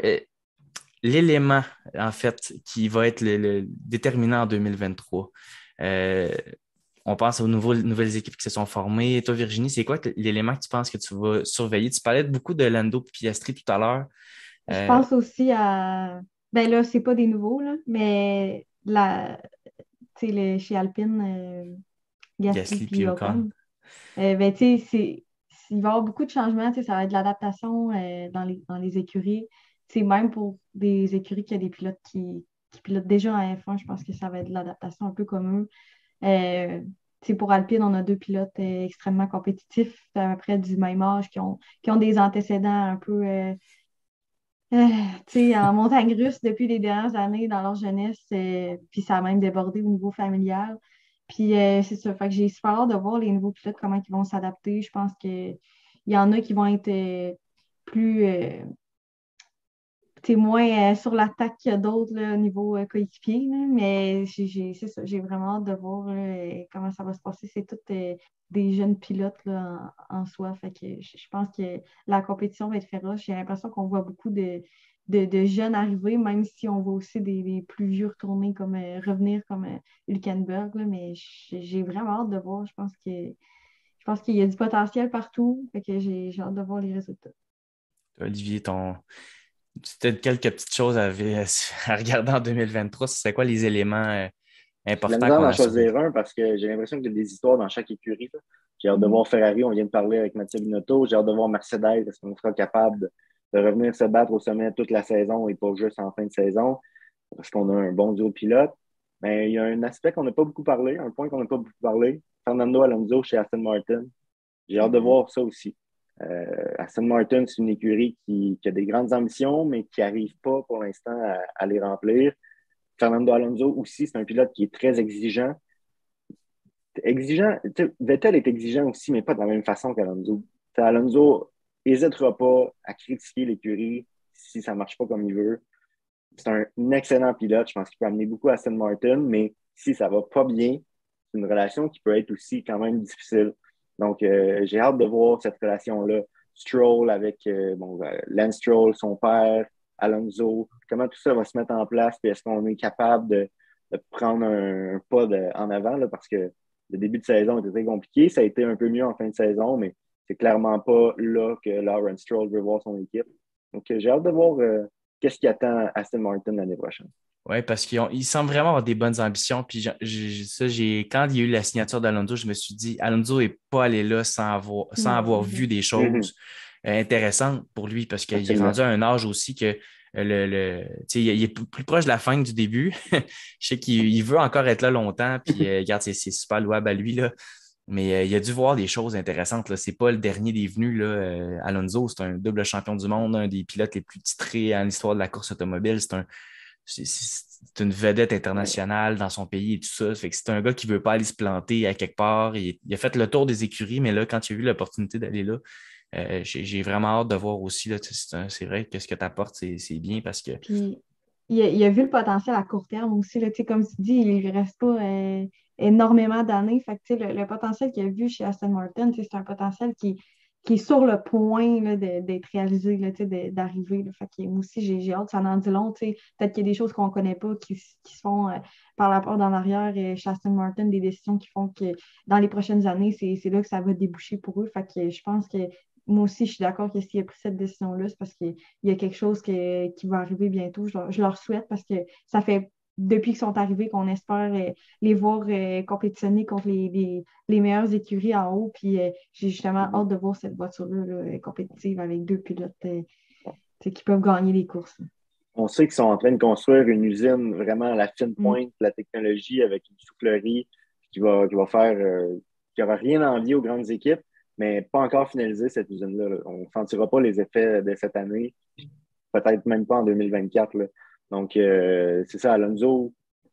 l'élément, en fait, qui va être le, déterminant en 2023. Euh, on pense aux nouvelles équipes qui se sont formées. Et toi, Virginie, c'est quoi l'élément que tu penses que tu vas surveiller? Tu parlais beaucoup de Lando Piastri tout à l'heure. Je euh, pense aussi à. Ben là, c'est pas des nouveaux, là, mais la... le... chez Alpine, euh... Gasly, et Ocon. Euh, ben, il va y avoir beaucoup de changements. Ça va être de l'adaptation dans, les... dans les écuries même pour des écuries qui a des pilotes qui, pilotent déjà en F1, je pense que ça va être de l'adaptation un peu comme eux. Euh, pour Alpine, on a deux pilotes euh, extrêmement compétitifs, à peu près du même âge, qui ont, qui ont des antécédents un peu euh, en montagne russe depuis les dernières années dans leur jeunesse, puis ça a même débordé au niveau familial. Puis c'est ça, fait que j'ai super hâte de voir les nouveaux pilotes, comment ils vont s'adapter. Je pense qu'il y en a qui vont être plus c'est moins euh, sur l'attaque qu'il y a d'autres au niveau euh, coéquipier. Mais j'ai, c'est ça, j'ai vraiment hâte de voir comment ça va se passer. C'est tous euh, des jeunes pilotes en, soi. Fait que je, pense que la compétition va être féroce. J'ai l'impression qu'on voit beaucoup de, jeunes arriver, même si on voit aussi des, plus vieux retourner comme revenir comme Hülkenberg. mais j'ai vraiment hâte de voir. Je pense que qu'il y a du potentiel partout. Fait que j'ai, j'ai hâte de voir les résultats. Olivier, ton, peut-être quelques petites choses à, regarder en 2023. Ce serait quoi les éléments euh, importants? J'ai d'en choisir un parce que j'ai l'impression qu'il y a des histoires dans chaque écurie. J'ai hâte de voir Ferrari, on vient de parler avec Mathieu Binotto. J'ai hâte de voir Mercedes, est-ce qu'on sera capable de, revenir se battre au sommet toute la saison et pas juste en fin de saison, parce qu'on a un bon duo de pilotes. Mais il y a un aspect qu'on n'a pas beaucoup parlé, un point qu'on n'a pas beaucoup parlé. Fernando Alonso chez Aston Martin. J'ai hâte de mm-hmm. voir ça aussi. Euh, Aston Martin, c'est une écurie qui, a des grandes ambitions, mais qui n'arrive pas pour l'instant à, les remplir. Fernando Alonso aussi, c'est un pilote qui est très exigeant. Exigeant, Vettel est exigeant aussi, mais pas de la même façon qu'Alonso. Alonso n'hésitera pas à critiquer l'écurie si ça ne marche pas comme il veut. C'est un excellent pilote. Je pense qu'il peut amener beaucoup à Aston Martin, mais si ça ne va pas bien, c'est une relation qui peut être aussi quand même difficile. Donc, euh, j'ai hâte de voir cette relation-là. Stroll avec euh, bon, euh, Lance Stroll, son père, Alonso, comment tout ça va se mettre en place, puis est-ce qu'on est capable de, prendre un, pas en avant, là, parce que le début de saison était très compliqué. Ça a été un peu mieux en fin de saison, mais c'est clairement pas là que Lawrence Stroll veut voir son équipe. Donc, j'ai hâte de voir qu'est-ce qui attend Aston Martin l'année prochaine. Oui, parce qu'il semble vraiment avoir des bonnes ambitions. Puis ça, j'ai, quand il y a eu la signature d'Alonso, je me suis dit, Alonso n'est pas allé là sans avoir, sans avoir vu des choses euh, intéressantes pour lui, parce qu'il est rendu à un âge aussi que euh, le, le il est plus proche de la fin que du début. je sais qu'il veut encore être là longtemps, puis euh, regarde, c'est super louable à lui. Là. Mais il a dû voir des choses intéressantes. Ce n'est pas le dernier des venus. Là. Alonso, c'est un double champion du monde, un des pilotes les plus titrés en l'histoire de la course automobile. C'est un, c'est une vedette internationale dans son pays et tout ça. Fait que c'est un gars qui veut pas aller se planter à quelque part. Il, a fait le tour des écuries, mais là, quand il a vu l'opportunité d'aller là, euh, j'ai vraiment hâte de voir aussi. C'est vrai que ce que tu apportes, c'est bien parce que. Puis, il a, vu le potentiel à court terme aussi. Comme tu dis, il ne reste pas euh, énormément d'années. Le, le, potentiel qu'il a vu chez Aston Martin, c'est un potentiel qui, qui est sur le point d'être réalisé, d'arriver. Moi aussi, j'ai hâte, ça en dit long. Peut-être qu'il y a des choses qu'on ne connaît pas qui, qui se font euh, par la porte en arrière et chez Aston Martin, des décisions qui font que dans les prochaines années, c'est là que ça va déboucher pour eux. Fait que je pense que moi aussi, je suis d'accord que s'il a pris cette décision-là, c'est parce qu'il y a quelque chose qui va arriver bientôt. Je leur souhaite parce que ça fait depuis qu'ils sont arrivés, qu'on espère euh, les voir euh, compétitionner contre les, les, meilleures écuries en haut. Puis euh, j'ai justement hâte de voir cette voiture-là compétitive avec deux pilotes qui peuvent gagner les courses. On sait qu'ils sont en train de construire une usine vraiment à la fine mm. pointe de la technologie avec une soufflerie qui va, qui va faire qui n'aura rien à envier aux grandes équipes, mais pas encore finalisé cette usine-là. On ne sentira pas les effets de cette année, peut-être même pas en 2024. Là. Donc, euh, c'est ça, Alonso,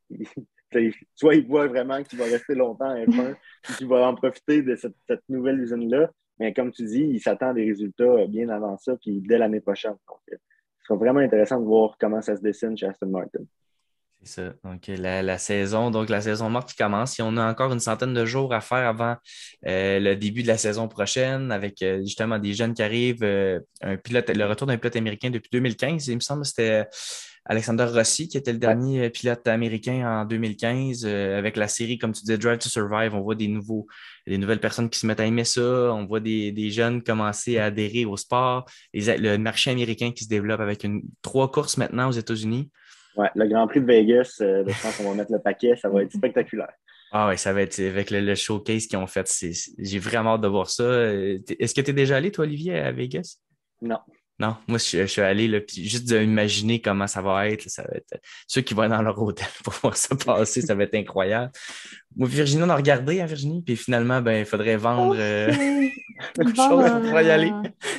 soit il voit vraiment qu'il va rester longtemps à F1, qu'il va en profiter de cette, nouvelle usine-là, mais comme tu dis, il s'attend à des résultats bien avant ça, puis dès l'année prochaine. Donc, euh, ce sera vraiment intéressant de voir comment ça se dessine chez Aston Martin. C'est ça. Donc, la, saison, donc la saison morte qui commence. Et on a encore une centaine de jours à faire avant euh, le début de la saison prochaine avec euh, justement des jeunes qui arrivent. Euh, un pilote, le retour d'un pilote américain depuis 2015. Il me semble c'était Alexander Rossi qui était le dernier pilote américain en 2015. avec la série, comme tu disais, Drive to Survive, on voit des nouveaux, des nouvelles personnes qui se mettent à aimer ça. On voit des, jeunes commencer à adhérer au sport. le marché américain qui se développe avec une, trois courses maintenant aux États-Unis. Ouais, le Grand Prix de Vegas, euh, je pense qu'on va mettre le paquet, ça va être spectaculaire. Ah oui, ça va être avec le, showcase qu'ils ont fait. J'ai vraiment hâte de voir ça. Euh, est-ce que tu es déjà allé, toi, Olivier, à Vegas? Non. Non, moi, je, suis allé, là, puis juste d'imaginer comment ça va être, ça va être. Ceux qui vont dans leur hôtel pour voir ça passer, ça va être incroyable. Moi, Virginie, on a regardé, hein, Virginie, puis finalement, ben, il faudrait vendre euh, quelque chose pour y aller.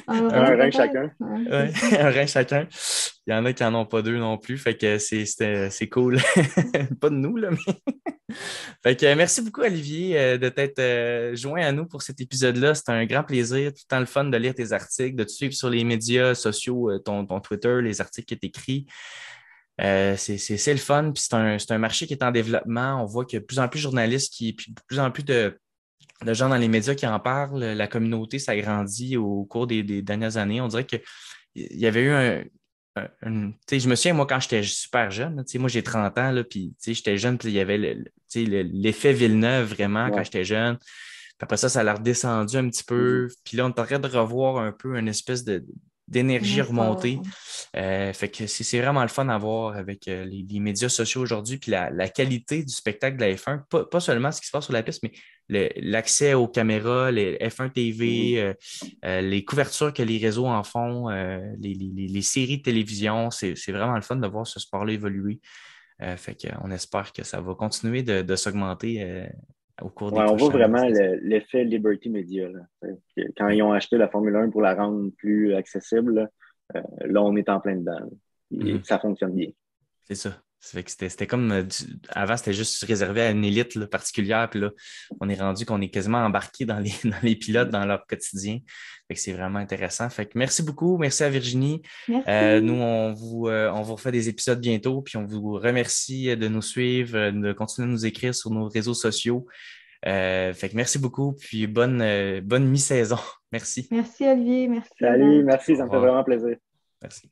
un rein chacun. Ouais, un rein chacun. Il y en a qui n'en ont pas deux non plus, fait que c'est cool. pas de nous, là, mais. fait que merci beaucoup, Olivier, euh, de t'être euh, joint à nous pour cet épisode-là. C'était un grand plaisir, tout le temps le fun de lire tes articles, de te suivre sur les médias sociaux, euh, ton, ton Twitter, les articles que tu écris. C'est le fun, puis c'est un, un, marché qui est en développement. On voit qu'il y a de plus en plus de journalistes, qui, puis de plus en plus de, de gens dans les médias qui en parlent. La communauté s'agrandit au cours des, des, dernières années. On dirait qu'il y avait eu un, je me souviens, moi, quand j'étais super jeune, moi, j'ai 30 ans, là, puis j'étais jeune, puis il y avait l'effet Villeneuve vraiment quand j'étais jeune. Puis après ça, ça l'a redescendu un petit peu. Mm-hmm. Puis là, on est en train de revoir un peu une espèce de, d'énergie remontée. Euh, fait que c'est vraiment le fun à voir avec euh, les, médias sociaux aujourd'hui, puis la, qualité du spectacle de la F1, pas, seulement ce qui se passe sur la piste, mais l'accès aux caméras, les F1 TV, euh, les couvertures que les réseaux en font, les, séries de télévision, c'est vraiment le fun de voir ce sport-là évoluer. fait qu'on espère que ça va continuer de s'augmenter au cours des On voit vraiment l'effet Liberty Media. Quand ils ont acheté la Formule 1 pour la rendre plus accessible, là, euh, on est en plein dedans. Et mm-hmm. ça fonctionne bien. C'est ça. C'était comme euh, avant, c'était juste réservé à une élite particulière. Puis là, on est rendu qu'on est quasiment embarqué dans les, dans les pilotes dans leur quotidien. c'est vraiment intéressant. Fait que merci beaucoup. Merci à Virginie. Euh, nous, on vous, on vous refait des épisodes bientôt. Puis on vous remercie de nous suivre, de continuer à nous écrire sur nos réseaux sociaux. Euh, fait que merci beaucoup, puis bonne, euh, bonne mi-saison. Merci. Merci Olivier, merci. Salut, merci, ça me fait vraiment plaisir. Merci.